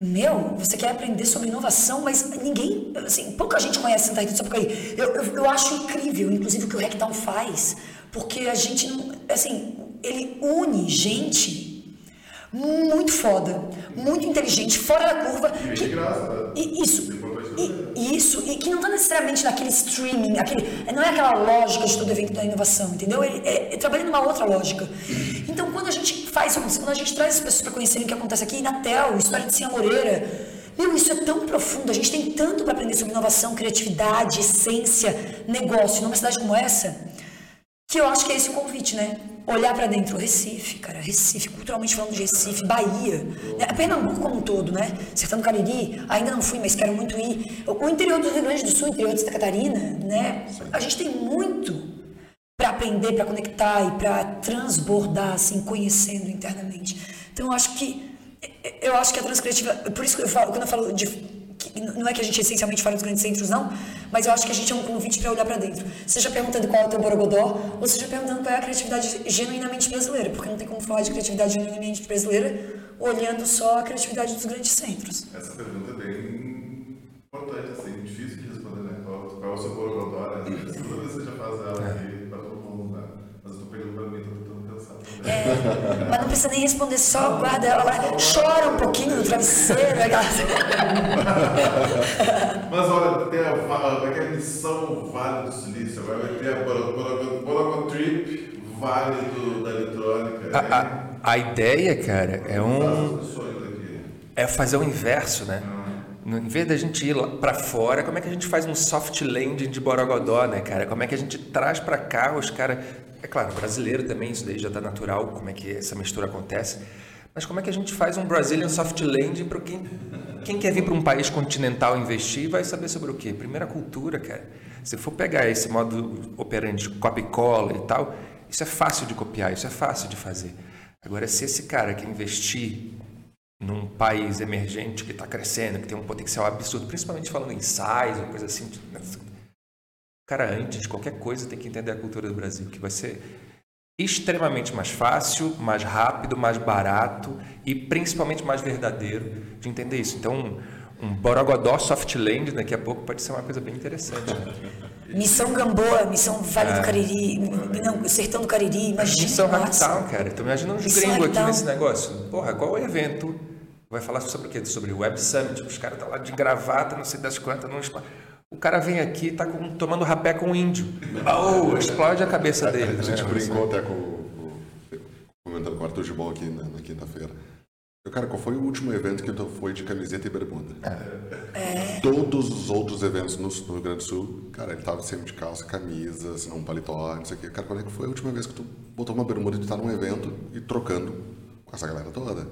meu, você quer aprender sobre inovação, mas ninguém, assim, pouca gente conhece Santa Rita do Sapucaí. Eu, eu, eu acho incrível, inclusive, o que o Hacktown faz, porque a gente não, assim, ele une gente muito foda, muito inteligente, fora da curva.
E
que-
de graça, né?
isso, e, isso, e que não está necessariamente naquele streaming, aquele, não é aquela lógica de todo evento da inovação, entendeu? Ele é, é, trabalha numa outra lógica. Então, quando a gente faz, quando a gente traz as pessoas para conhecerem o que acontece aqui, Natel, história de Cinha Moreira, meu, isso é tão profundo, a gente tem tanto para aprender sobre inovação, criatividade, essência, negócio, numa cidade como essa, que eu acho que é esse o convite, né? Olhar pra dentro, Recife, cara, Recife, culturalmente falando de Recife, Bahia, né? Pernambuco como um todo, né? Sertão do Cariri, ainda não fui, mas quero muito ir. O interior do Rio Grande do Sul, interior de Santa Catarina, né? A gente tem muito para aprender, para conectar e para transbordar, assim, conhecendo internamente. Então, eu acho que eu acho que a transcriativa, por isso que eu falo, quando eu falo de não é que a gente essencialmente fala dos grandes centros, não, mas eu acho que a gente é um convite para olhar para dentro. Seja perguntando qual é o teu borogodó, ou seja perguntando qual é a criatividade genuinamente brasileira, porque não tem como falar de criatividade genuinamente brasileira olhando só a criatividade dos grandes centros.
Essa pergunta é bem importante, assim, difícil de responder, né? Qual, qual é o seu borogodó, né? Toda vez que você já faz ela aqui
É, mas não precisa nem responder, só guarda ela lá, chora um pouquinho no travesseiro, aquela...
Mas olha, tem a, ter a missão Vale do Silício, agora vai ter a Boro- Boro- Borogo Trip Vale do, da Eletrônica.
A,
né?
a, a ideia, cara, é um.
Aqui.
é fazer o inverso, né? No, em vez da gente ir lá pra fora, como é que a gente faz um soft landing de Borogodó, né, cara? Como é que a gente traz pra cá os caras... É claro, brasileiro também, isso daí já tá natural, como é que essa mistura acontece. Mas como é que a gente faz um Brazilian soft landing para quem, quem quer vir para um país continental investir vai saber sobre o quê? Primeira cultura, cara. Se for pegar esse modo operante copy cola e tal, isso é fácil de copiar, isso é fácil de fazer. Agora, se esse cara quer investir num país emergente que está crescendo, que tem um potencial absurdo, principalmente falando em size ou coisa assim. Cara, antes de qualquer coisa, tem que entender a cultura do Brasil, que vai ser extremamente mais fácil, mais rápido, mais barato e principalmente mais verdadeiro de entender isso. Então, um Borogodó Softland daqui a pouco pode ser uma coisa bem interessante. Né?
Missão Gamboa, Missão Vale do Cariri, não, Sertão do Cariri, imagina.
Missão. Hacktown, cara. Então imagina uns
Missão
gringos aqui nesse negócio. Porra, qual é o evento? Vai falar sobre o quê? Sobre o Web Summit. Os caras estão lá de gravata, não sei das quantas. Não... O cara vem aqui e tá com- tomando rapé com um índio. Oh, explode a cabeça dele.
A gente
né?
brincou até com, o- comentando com o Arthur Gibon aqui na, na quinta-feira. Cara, qual foi o último evento que tu foi de camiseta e bermuda? Todos os outros eventos no, no Rio Grande do Sul, cara, ele tava sempre de calça, camisa, se não um paletó, não sei o quê. Cara, quando é que foi a última vez que tu botou uma bermuda e tu tá num evento e trocando com essa galera toda?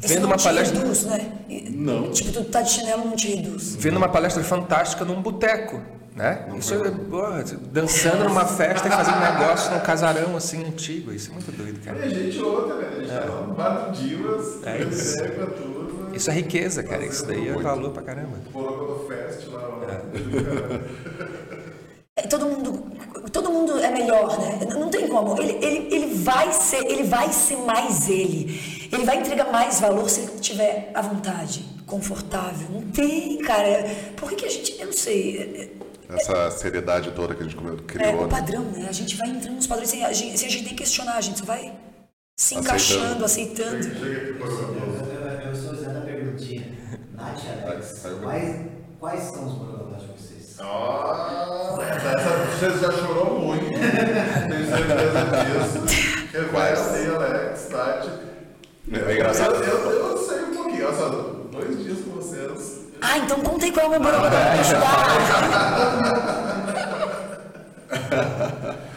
Isso
Vendo
não
uma
te
palestra-
reduz, né?
Não.
Tipo, tu tá de chinelo, não te reduz.
Vendo uma palestra fantástica num boteco. Né? Isso é, porra, dançando numa festa e fazendo negócio num casarão assim antigo. Isso é muito doido,
E
cara.
a gente outra, né? A gente tá no bar do Divas,
É isso.
turma.
Isso é riqueza, cara. Isso daí é valor pra caramba.
Borogodó Fest lá, ó.
É, todo mundo todo mundo é melhor, né? Não tem como. Ele, ele, ele vai ser ele vai ser mais ele. Ele vai entregar mais valor se ele tiver à vontade, confortável. Não tem, cara. Por que, que a gente eu não sei. é-
Essa seriedade toda que a gente comentou,
É,
criou,
o
né?
padrão, né? A gente vai entrando nos padrões sem a gente, sem a gente nem questionar, a gente só vai se
Aceitando.
encaixando, aceitando.
Eu, o Zé da perguntinha. Nath e Alex, quais, quais são os borogodós de vocês?
Ah, essa, você já chorou muito, tenho certeza disso. Aí, Alex, Tati.
É engraçado.
Eu, eu, eu sei um pouquinho, olha só, dois dias com vocês.
Ah, então contei qual é o meu borogodó pra me ajudar.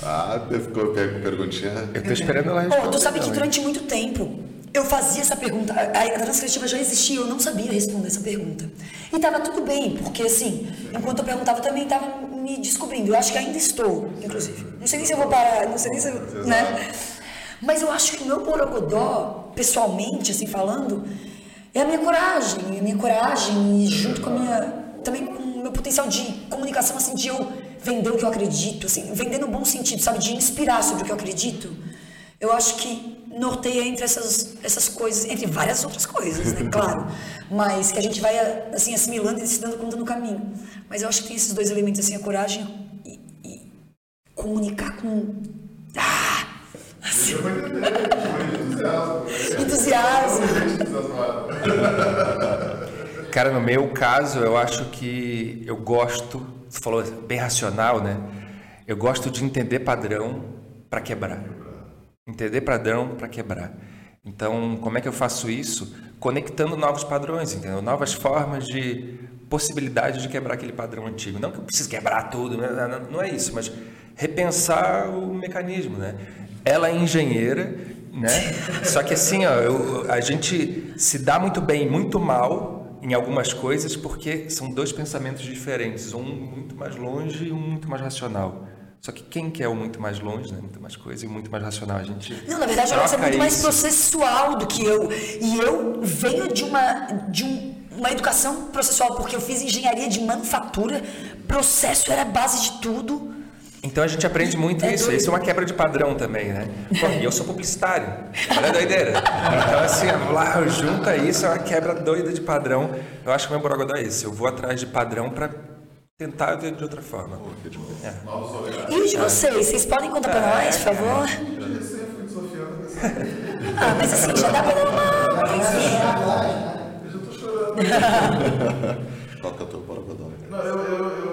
Ah, ficou per- perguntinha.
Eu tô esperando ela responder.
tu sabe que durante muito tempo eu fazia essa pergunta, a, a transcritiva já existia, eu não sabia responder essa pergunta. E tava tudo bem, porque assim, enquanto eu perguntava também estava me descobrindo. Eu acho que ainda estou, inclusive. Não sei nem se eu vou parar, não sei nem se eu, né? Mas eu acho que o meu borogodó, pessoalmente, assim falando, é a minha coragem, a minha coragem e junto com a minha também com o meu potencial de comunicação assim de eu vender o que eu acredito, assim, vender no bom sentido, sabe, de inspirar sobre o que eu acredito. Eu acho que norteia entre essas, essas coisas, entre várias outras coisas, né? Claro. Mas que a gente vai, assim, assimilando e se dando conta no caminho. Mas eu acho que tem esses dois elementos, assim, a coragem e, e comunicar com... Ah! Assim. entusiasmo.
Cara, no meu caso, eu acho que eu gosto, você falou bem racional, né? Eu gosto de entender padrão para quebrar. Entender padrão para quebrar. Então, como é que eu faço isso? Conectando novos padrões, entendeu? Novas formas de possibilidade de quebrar aquele padrão antigo. Não que eu precise quebrar tudo, né? não é isso, mas repensar o mecanismo, né? Ela é engenheira, né? Só que assim, ó, eu, a gente se dá muito bem, muito mal em algumas coisas porque são dois pensamentos diferentes, um muito mais longe e um muito mais racional. Só que quem quer o muito mais longe, né? muito mais coisa e muito mais racional, a gente.
Não, na verdade, ela é muito isso. mais processual do que eu. E eu venho de uma, de um, uma educação processual, porque eu fiz engenharia de manufatura, processo era a base de tudo.
Então a gente aprende muito é isso. Doido. Isso é uma quebra de padrão também, né? Pô, e eu sou publicitário. Olha a doideira. Então, assim, lá, junta isso, é uma quebra doida de padrão. Eu acho que o meu borogodó é isso. Eu vou atrás de padrão para tentar ver de outra forma.
É. E de vocês? Vocês podem contar para nós, por favor? Ah, mas assim, já dá para dar uma.
Eu já tô chorando.
Toca teu borogodó.
Não, eu, eu, eu, eu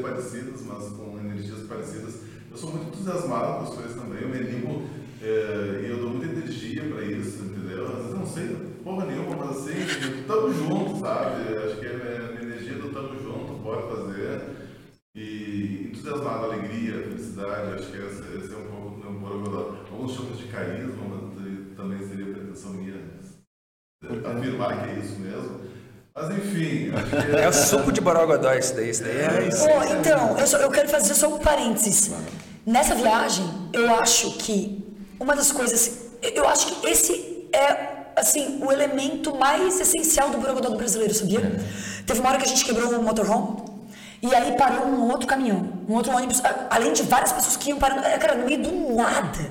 parecidas, mas com energias parecidas. Eu sou muito entusiasmado com as coisas também. Eu me animo é, e eu dou muita energia para isso, entendeu? Às vezes eu não sei porra nenhuma, mas assim, tamo junto, sabe? Acho que a minha energia do tamo junto pode fazer. E entusiasmado, alegria, felicidade, acho que esse, esse é um pouco do meu borogodó. Alguns chamam de carisma, mas também seria pretensão minha afirmar que é isso mesmo. Mas enfim, que é...
é o suco de borogodó esse daí, esse daí é isso.
Oh, então, eu, só, eu quero fazer só um parênteses. Nessa viagem, eu acho que uma das coisas, eu acho que esse é assim o elemento mais essencial do borogodó do brasileiro, sabia? É. Teve uma hora que a gente quebrou o motorhome e aí parou um outro caminhão, um outro ônibus, além de várias pessoas que iam parando, é, cara, no meio do nada.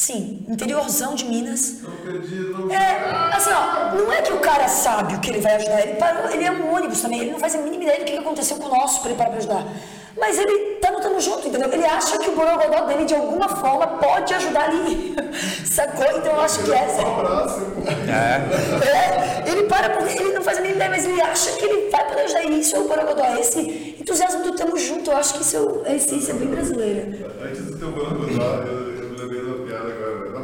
Sim, interiorzão de Minas.
Não perdi, não
É, assim, ó, não é que o cara sabe o que ele vai ajudar, ele parou, ele é um ônibus também, ele não faz a mínima ideia do que aconteceu com o nosso para ele parar para ajudar. Mas ele tá lutando junto, entendeu? Ele acha que o borogodó dele, de alguma forma, pode ajudar ali. Sacou? Então eu acho que essa. É. é. Ele para porque ele não faz a mínima ideia, mas ele acha que ele vai poder ajudar. E isso é o borogodó. É esse entusiasmo do tamo junto. Eu acho que isso é a essência bem brasileira.
Antes do teu borogodó, eu,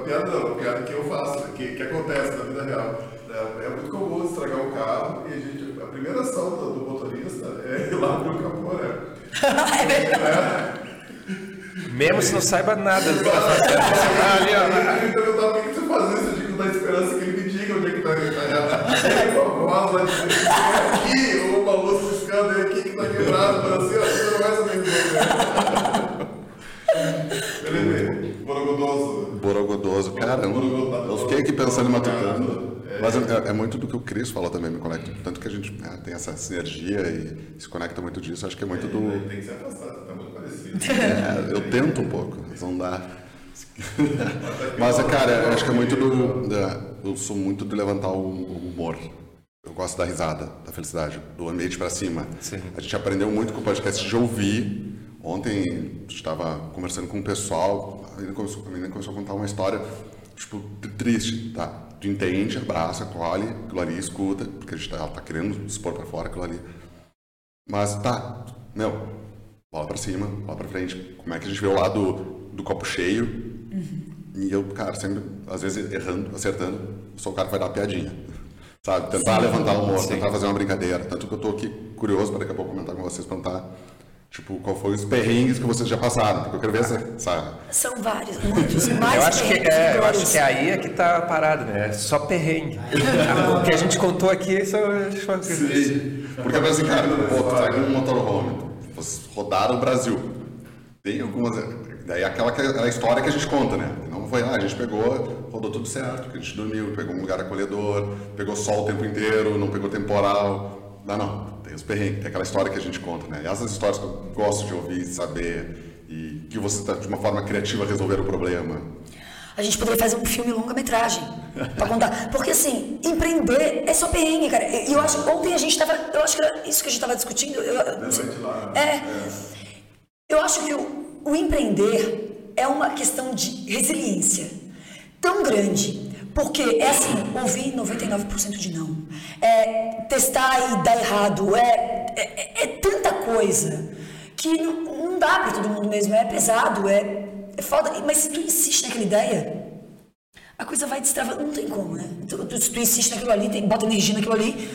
piada não, uma piada que eu faço, que, que acontece na vida real. É, é muito comum estragar o carro e a gente, a primeira ação do, do motorista é ir lá abrir o capô, né?
é verdade.
Mesmo se não saiba nada do que tá fazendo. ali,
ó. Ele perguntava o que você faz isso, eu digo, dá esperança que ele me diga onde é que tá a voz lá aqui, ou uma luz piscando aí aqui que tá quebrado, mas assim, ó, você não vai saber resolver. Felipe, borogodoso.
Borogodoso, cara, eu fiquei aqui pensando em Matucano. Mas é, é, muito do que o Cris falou também, me conecta. Tanto que a gente é, tem essa sinergia e se conecta muito disso, acho que é muito do.
Tem que se afastar, tá muito parecido.
É, eu tento um pouco, mas não dá. mas, cara, acho que é muito do. eu sou muito de levantar o, humor. Eu gosto da risada, da felicidade, do ambiente para cima.
Sim.
A gente aprendeu muito com o podcast de ouvir. Ontem estava conversando com o pessoal, a menina começou, a menina começou a contar uma história, tipo, triste, tá? tu entende, abraça, acolhe, aquilo ali escuta, porque a gente tá, ela tá querendo expor para fora aquilo ali. Mas tá, meu, bola para cima, bola para frente. Como é que a gente vê o lado do copo cheio? Uhum. E eu, cara, sempre, às vezes errando, acertando, sou o cara que vai dar piadinha. Sabe? Tentar Sim. levantar o humor, Sim. tentar fazer uma brincadeira. Tanto que eu tô aqui curioso para daqui a pouco comentar com vocês, perguntar Tipo, qual foi os perrengues que vocês já passaram? Porque eu quero ver essa. essa...
São vários, muitos, mais
Eu acho, que,
perrengues
é, eu acho que aí é que tá a parada, né? É só perrengue. o que a gente contou aqui são as coisas.
Porque eu penso assim, cara, pô, tu tá um motorhome, vocês rodaram o Brasil. Tem algumas. Daí aquela, que- aquela história que a gente conta, né? Não foi lá, a gente pegou, rodou tudo certo, que a gente dormiu, pegou um lugar acolhedor, pegou sol o tempo inteiro, não pegou temporal. Não, não, tem os perrengues, tem aquela história que a gente conta, né? E essas histórias que eu gosto de ouvir, saber, e que você tá de uma forma criativa resolver o problema.
A gente poderia fazer um filme longa-metragem pra contar. Porque, assim, empreender é só perrengue, cara. E eu acho ontem a gente tava. Eu acho que era isso que a gente tava discutindo. Eu, não sei. É. Eu acho que o, o empreender é uma questão de resiliência tão grande. Porque é assim, ouvir 99% de não. É testar e dar errado. É, é, é tanta coisa que não, não dá pra todo mundo mesmo. É pesado, é, é foda. Mas se tu insiste naquela ideia, a coisa vai destravando, não tem como, né? Tu, tu, se tu insiste naquilo ali, tem, bota energia naquilo ali,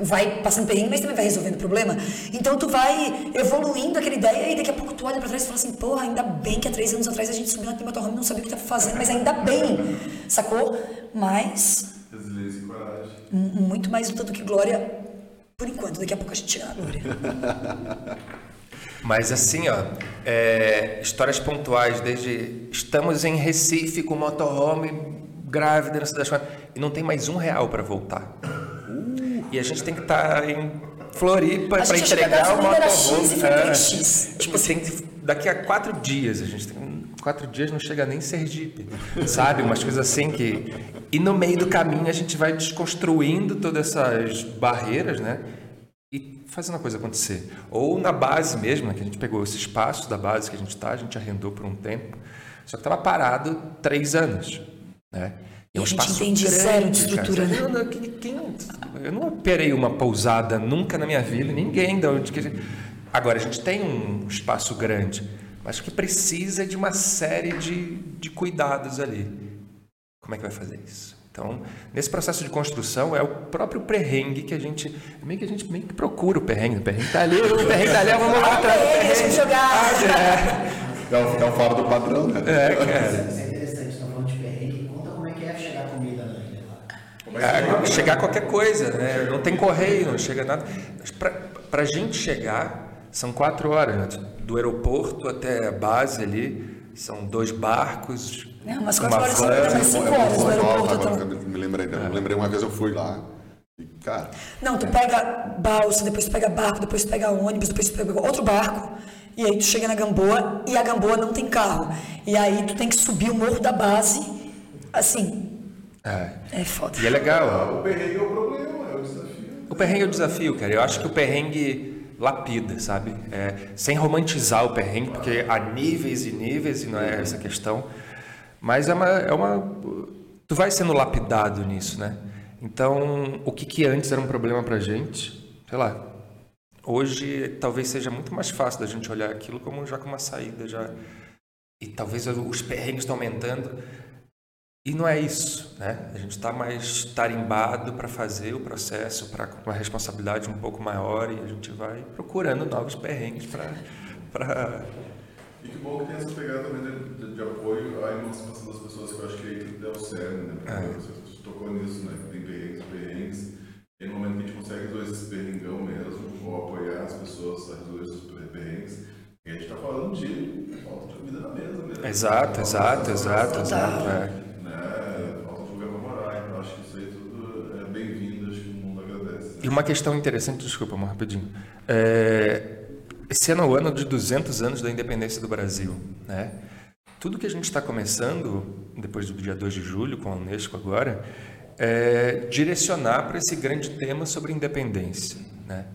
vai passando perrengue, mas também vai resolvendo o problema. Então tu vai evoluindo aquela ideia e daqui a pouco tu olha pra trás e fala assim, porra, ainda bem que há três anos atrás a gente subiu naquele motorhome e não sabia o que tava fazendo, mas ainda bem, sacou? Mas
Resiliência e coragem.
muito mais luta do que glória, por enquanto, daqui a pouco a gente chega na glória.
Mas assim, ó, é, histórias pontuais, desde estamos em Recife com motorhome grávida, não sei das quantas, e não tem mais um real para voltar. E a gente tem que estar em Floripa para entregar o motorhome. É. Tipo, tem que- daqui a quatro dias, a gente tem quatro dias não chega nem em Sergipe, sabe? Umas coisas assim que e no meio do caminho a gente vai desconstruindo todas essas barreiras, né? E fazendo a coisa acontecer. Ou na base mesmo, né, que a gente pegou esse espaço da base que a gente está, a gente arrendou por um tempo, só que estava parado três anos, né? É um
a gente entende
grande,
zero de estrutura, né?
Eu não, eu não operei uma pousada nunca na minha vida, ninguém da onde que a gente... Agora, a gente tem um espaço grande, mas que precisa de uma série de, de cuidados ali. Como é que vai fazer isso? Então, nesse processo de construção, é o próprio perrengue que a gente. Meio que a gente meio que procura o perrengue. O perrengue tá ali, o perrengue tá ali, vamos lá atrás do
perrengue, deixa eu jogar.
É o, é o fora do padrão, né?
É, cara.
Isso é interessante, estão falando de perrengue. Conta como é que é chegar comida na ilha
É, chegar qualquer coisa, né? Não tem correio, não chega nada. Mas para a gente chegar, são quatro horas, né? Do aeroporto até a base ali, são dois barcos.
É, umas
uma
quatro horas,
van.
mas cinco horas no aeroporto.
Agora
então.
eu me lembrei, eu me lembrei uma vez eu fui lá e, cara,
Não, tu pega balsa, depois tu pega barco, depois tu pega ônibus, depois tu pega outro barco. E aí tu chega na Gamboa e a Gamboa não tem carro. E aí tu tem que subir o morro da base. Assim,
É.
é foda.
E é legal, ó.
O perrengue é o problema, é o desafio.
O perrengue é o desafio, cara. Eu acho que o perrengue lapida, sabe? É, sem romantizar o perrengue, porque há níveis e níveis, e não é essa questão. Mas é uma, é uma. Tu vai sendo lapidado nisso, né? Então, o que, que antes era um problema pra gente, sei lá. Hoje talvez seja muito mais fácil da gente olhar aquilo como já com uma saída já. E talvez os perrengues estão aumentando. E não é isso, né? A gente está mais tarimbado para fazer o processo, para uma responsabilidade um pouco maior e a gente vai procurando novos perrengues para.
E que bom que tem essa pegada também de, de, de apoio à emancipação das pessoas, que eu acho que aí que é o cerne, né? Porque Você tocou nisso, né? Que tem perrengues, perrengues. E no momento que a gente consegue resolver esse perrengão mesmo, ou apoiar as pessoas a resolver esses perrengues, e a gente está falando de falta de comida na mesa mesmo.
Exato, exato, exato, exato. É.
Né? Falta de lugar para morar. Então acho que isso aí tudo é bem-vindo, acho que o mundo agradece.
E uma questão interessante, desculpa, amor, rapidinho. É, esse ano é o ano de 200 anos da independência do Brasil, né? Tudo que a gente está começando, depois do dia 2 de julho, com a Unesco agora, é direcionar para esse grande tema sobre independência, né?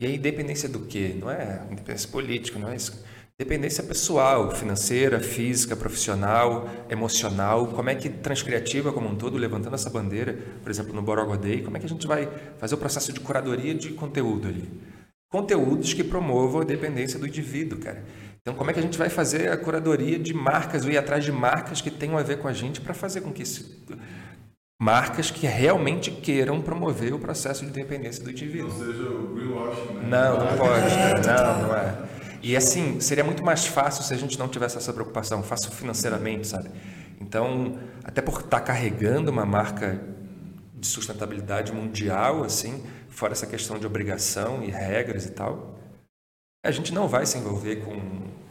E a independência do quê? Não é independência política, não é isso. Dependência pessoal, financeira, física, profissional, emocional. Como é que Transcriativa como um todo, levantando essa bandeira, por exemplo, no Borogodei, Day, como é que a gente vai fazer o processo de curadoria de conteúdo ali? Conteúdos que promovam a dependência do indivíduo, cara. Então, como é que a gente vai fazer a curadoria de marcas, ou ir atrás de marcas que tenham a ver com a gente para fazer com que esse... marcas que realmente queiram promover o processo de dependência do indivíduo?
Ou seja, o greenwashing, né?
Não, não pode. cara. Não, não é. E assim, seria muito mais fácil se a gente não tivesse essa preocupação, fácil financeiramente, sabe? Então, até por estar carregando uma marca de sustentabilidade mundial, assim, fora essa questão de obrigação e regras e tal, a gente não vai se envolver com,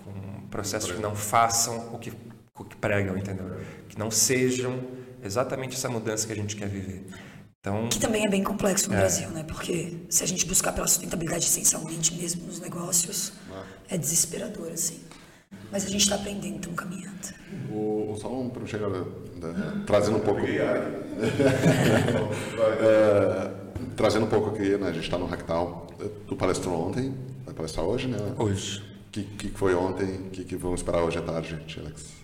com processos que não façam o que, o que pregam, entendeu? Que não sejam exatamente essa mudança que a gente quer viver. Então,
Que também é bem complexo no Brasil, né? Porque se a gente buscar pela sustentabilidade essencialmente mesmo nos negócios, é desesperador, assim. Mas a gente está aprendendo, estamos caminhando.
O, o- só um para chegar né, trazendo um pouco é, trazendo um pouco aqui, né? A gente está no Hacktown. Tu palestrou ontem, vai palestrar hoje, né?
hoje.
O que, que foi ontem? O que, que vamos esperar hoje à tarde, Alex?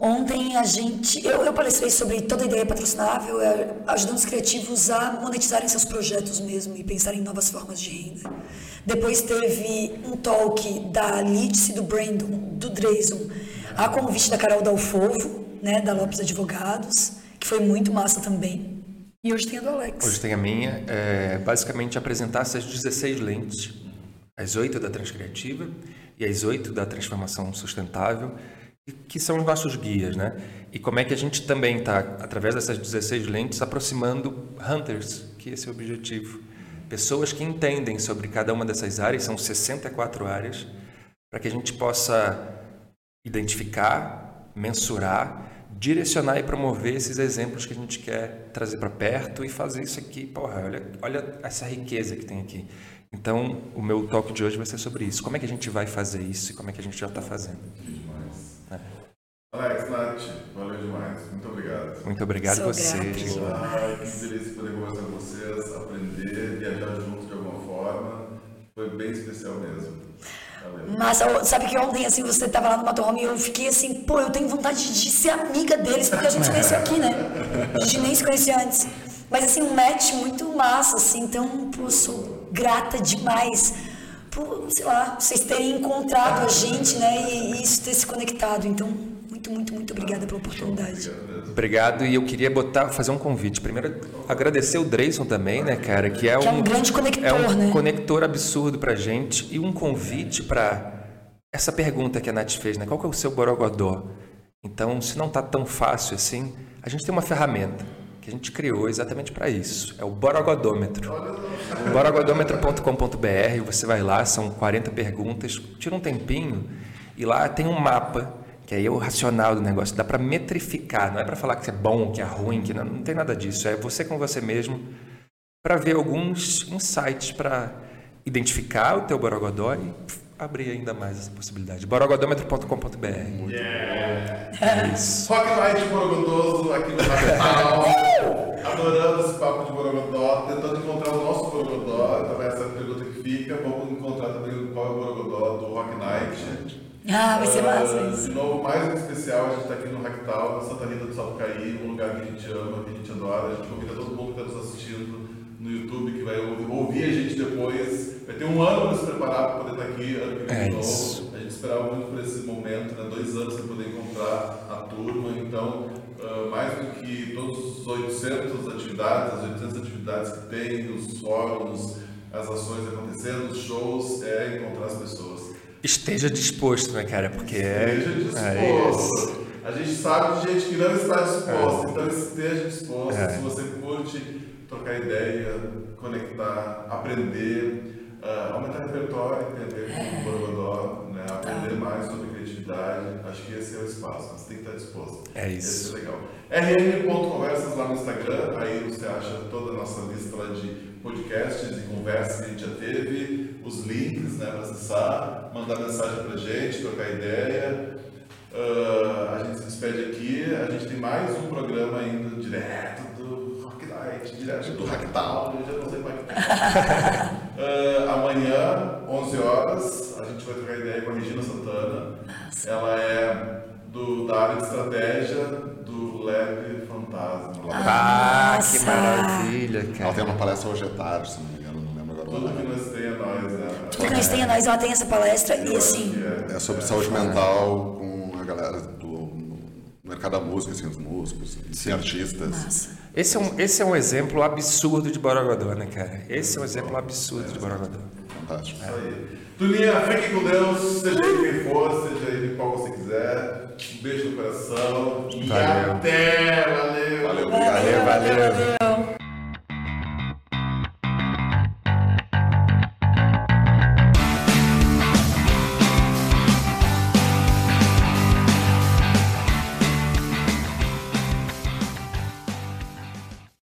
Ontem a gente, eu, eu palestrei sobre toda a ideia patrocinável, é, ajudando os criativos a monetizarem seus projetos mesmo e pensarem em novas formas de renda. Depois teve um talk da Lidse, do Brandon, do Dreyson, a convite da Carol Dalfovo, né, da Lopes Advogados, que foi muito massa também. E hoje tem a do Alex.
Hoje tem a minha, é, basicamente apresentar essas 16 lentes, as 8 da Transcriativa e as 8 da Transformação Sustentável, que são os nossos guias, né? E como é que a gente também está, através dessas 16 lentes, aproximando hunters, que esse é o objetivo. Pessoas que entendem sobre cada uma dessas áreas, são 64 áreas, para que a gente possa identificar, mensurar, direcionar e promover esses exemplos que a gente quer trazer para perto e fazer isso aqui, porra, olha, olha essa riqueza que tem aqui. Então, o meu talk de hoje vai ser sobre isso. Como é que a gente vai fazer isso e como é que a gente já está fazendo?
Alex, Nath, valeu demais. Muito obrigado.
Muito obrigado
Sou
a vocês.
grata.
Ai, que delícia poder conversar com vocês, aprender, viajar juntos de alguma forma. Foi bem especial mesmo. Valeu.
Mas sabe que ontem, assim, você tava lá no motorhome e eu fiquei assim, pô, eu tenho vontade de ser amiga deles, porque a gente se conheceu aqui, né? A gente nem se conhecia antes. Mas assim, um match muito massa, assim, então, pô, sou grata demais por, sei lá, vocês terem encontrado a gente, né? E, e isso ter se conectado. Então, muito, muito, muito obrigada pela oportunidade.
Obrigado e eu queria botar, fazer um convite. Primeiro, agradecer o Dreyson também, né, cara, que é um,
Que é um grande conector,
é um
né?
conector absurdo pra gente e um convite para essa pergunta que a Nath fez, né? Qual que é o seu borogodó? Então, se não tá tão fácil assim, a gente tem uma ferramenta que a gente criou exatamente para isso. É o Borogodômetro. Borogodômetro.com.br, você vai lá, são 40 perguntas, tira um tempinho e lá tem um mapa, que aí é o racional do negócio, dá para metrificar, não é para falar que é bom, que é ruim, que não, não tem nada disso, é você com você mesmo para ver alguns insights para identificar o teu borogodó e abrir ainda mais essa possibilidade. borogodômetro.com.br. É isso.
Rock Night Borogodoso aqui no Natal. Adorando esse papo de Borogodó, tentando encontrar o nosso Borogodó. Então, essa é a pergunta que fica. Vamos encontrar também qual é o Borogodó do Rock Night.
Ah, vai ser massa
Ah,
isso.
De novo, mais um especial, a gente está aqui no Ractal, na Santa Rita do Sapucaí, um lugar que a gente ama, que a gente adora. A gente convida todo mundo que está nos assistindo no YouTube, que vai ouvir, ouvir a gente depois. Vai ter um ano para se preparar para poder estar aqui, ano que vem
É
de novo.
isso.
A gente esperava muito por esse momento, né? dois anos para poder encontrar a turma. Então, ah, mais do que todos os 800 atividades, as 800 atividades que tem, os fóruns, as ações acontecendo, os shows, é encontrar as pessoas.
Esteja disposto, né, cara? Porque é.
Esteja
é
disposto.
isso.
a gente sabe de gente que não está disposta, então esteja disposto.
É.
Se você curte trocar ideia, conectar, aprender, ah, aumentar o repertório, entender o Borogodó, né? aprender mais sobre criatividade, acho que esse é o espaço, você tem que estar disposto.
É isso.
Esse é legal. rn.conversas lá no Instagram, aí você acha toda a nossa lista lá de podcasts e conversas que a gente já teve, os links né, para acessar, mandar mensagem pra gente, trocar ideia. Ah, a gente se despede aqui, a gente tem mais um programa ainda direto do Rock Night, direto do Hacktown, eu já não sei mais o que Ah, amanhã, 11 horas, a gente vai trocar ideia com a Regina Santana. Ela é do, da área de estratégia do Lab Fantasma.
Ah, que
Nossa.
maravilha,
Ela
cara.
tem uma palestra hoje à tarde, se não me engano, não lembro agora
Tudo que nós tem é nós, né?
Tudo que nós tem a nós, ela tem essa palestra e assim,
É,
É sobre saúde mental com a galera do no mercado da música, assim, os músicos, e artistas.
Massa.
Esse é, um, esse é um exemplo absurdo de Borogodó, né, cara? Esse é um exemplo absurdo de Borogodó.
Fantástico.
Isso aí. Tuninha, fique com Deus, seja ele quem for, seja ele qual você quiser. Um beijo no coração. E
Valeu.
até! Valeu!
Valeu, obrigado.
Valeu, valeu.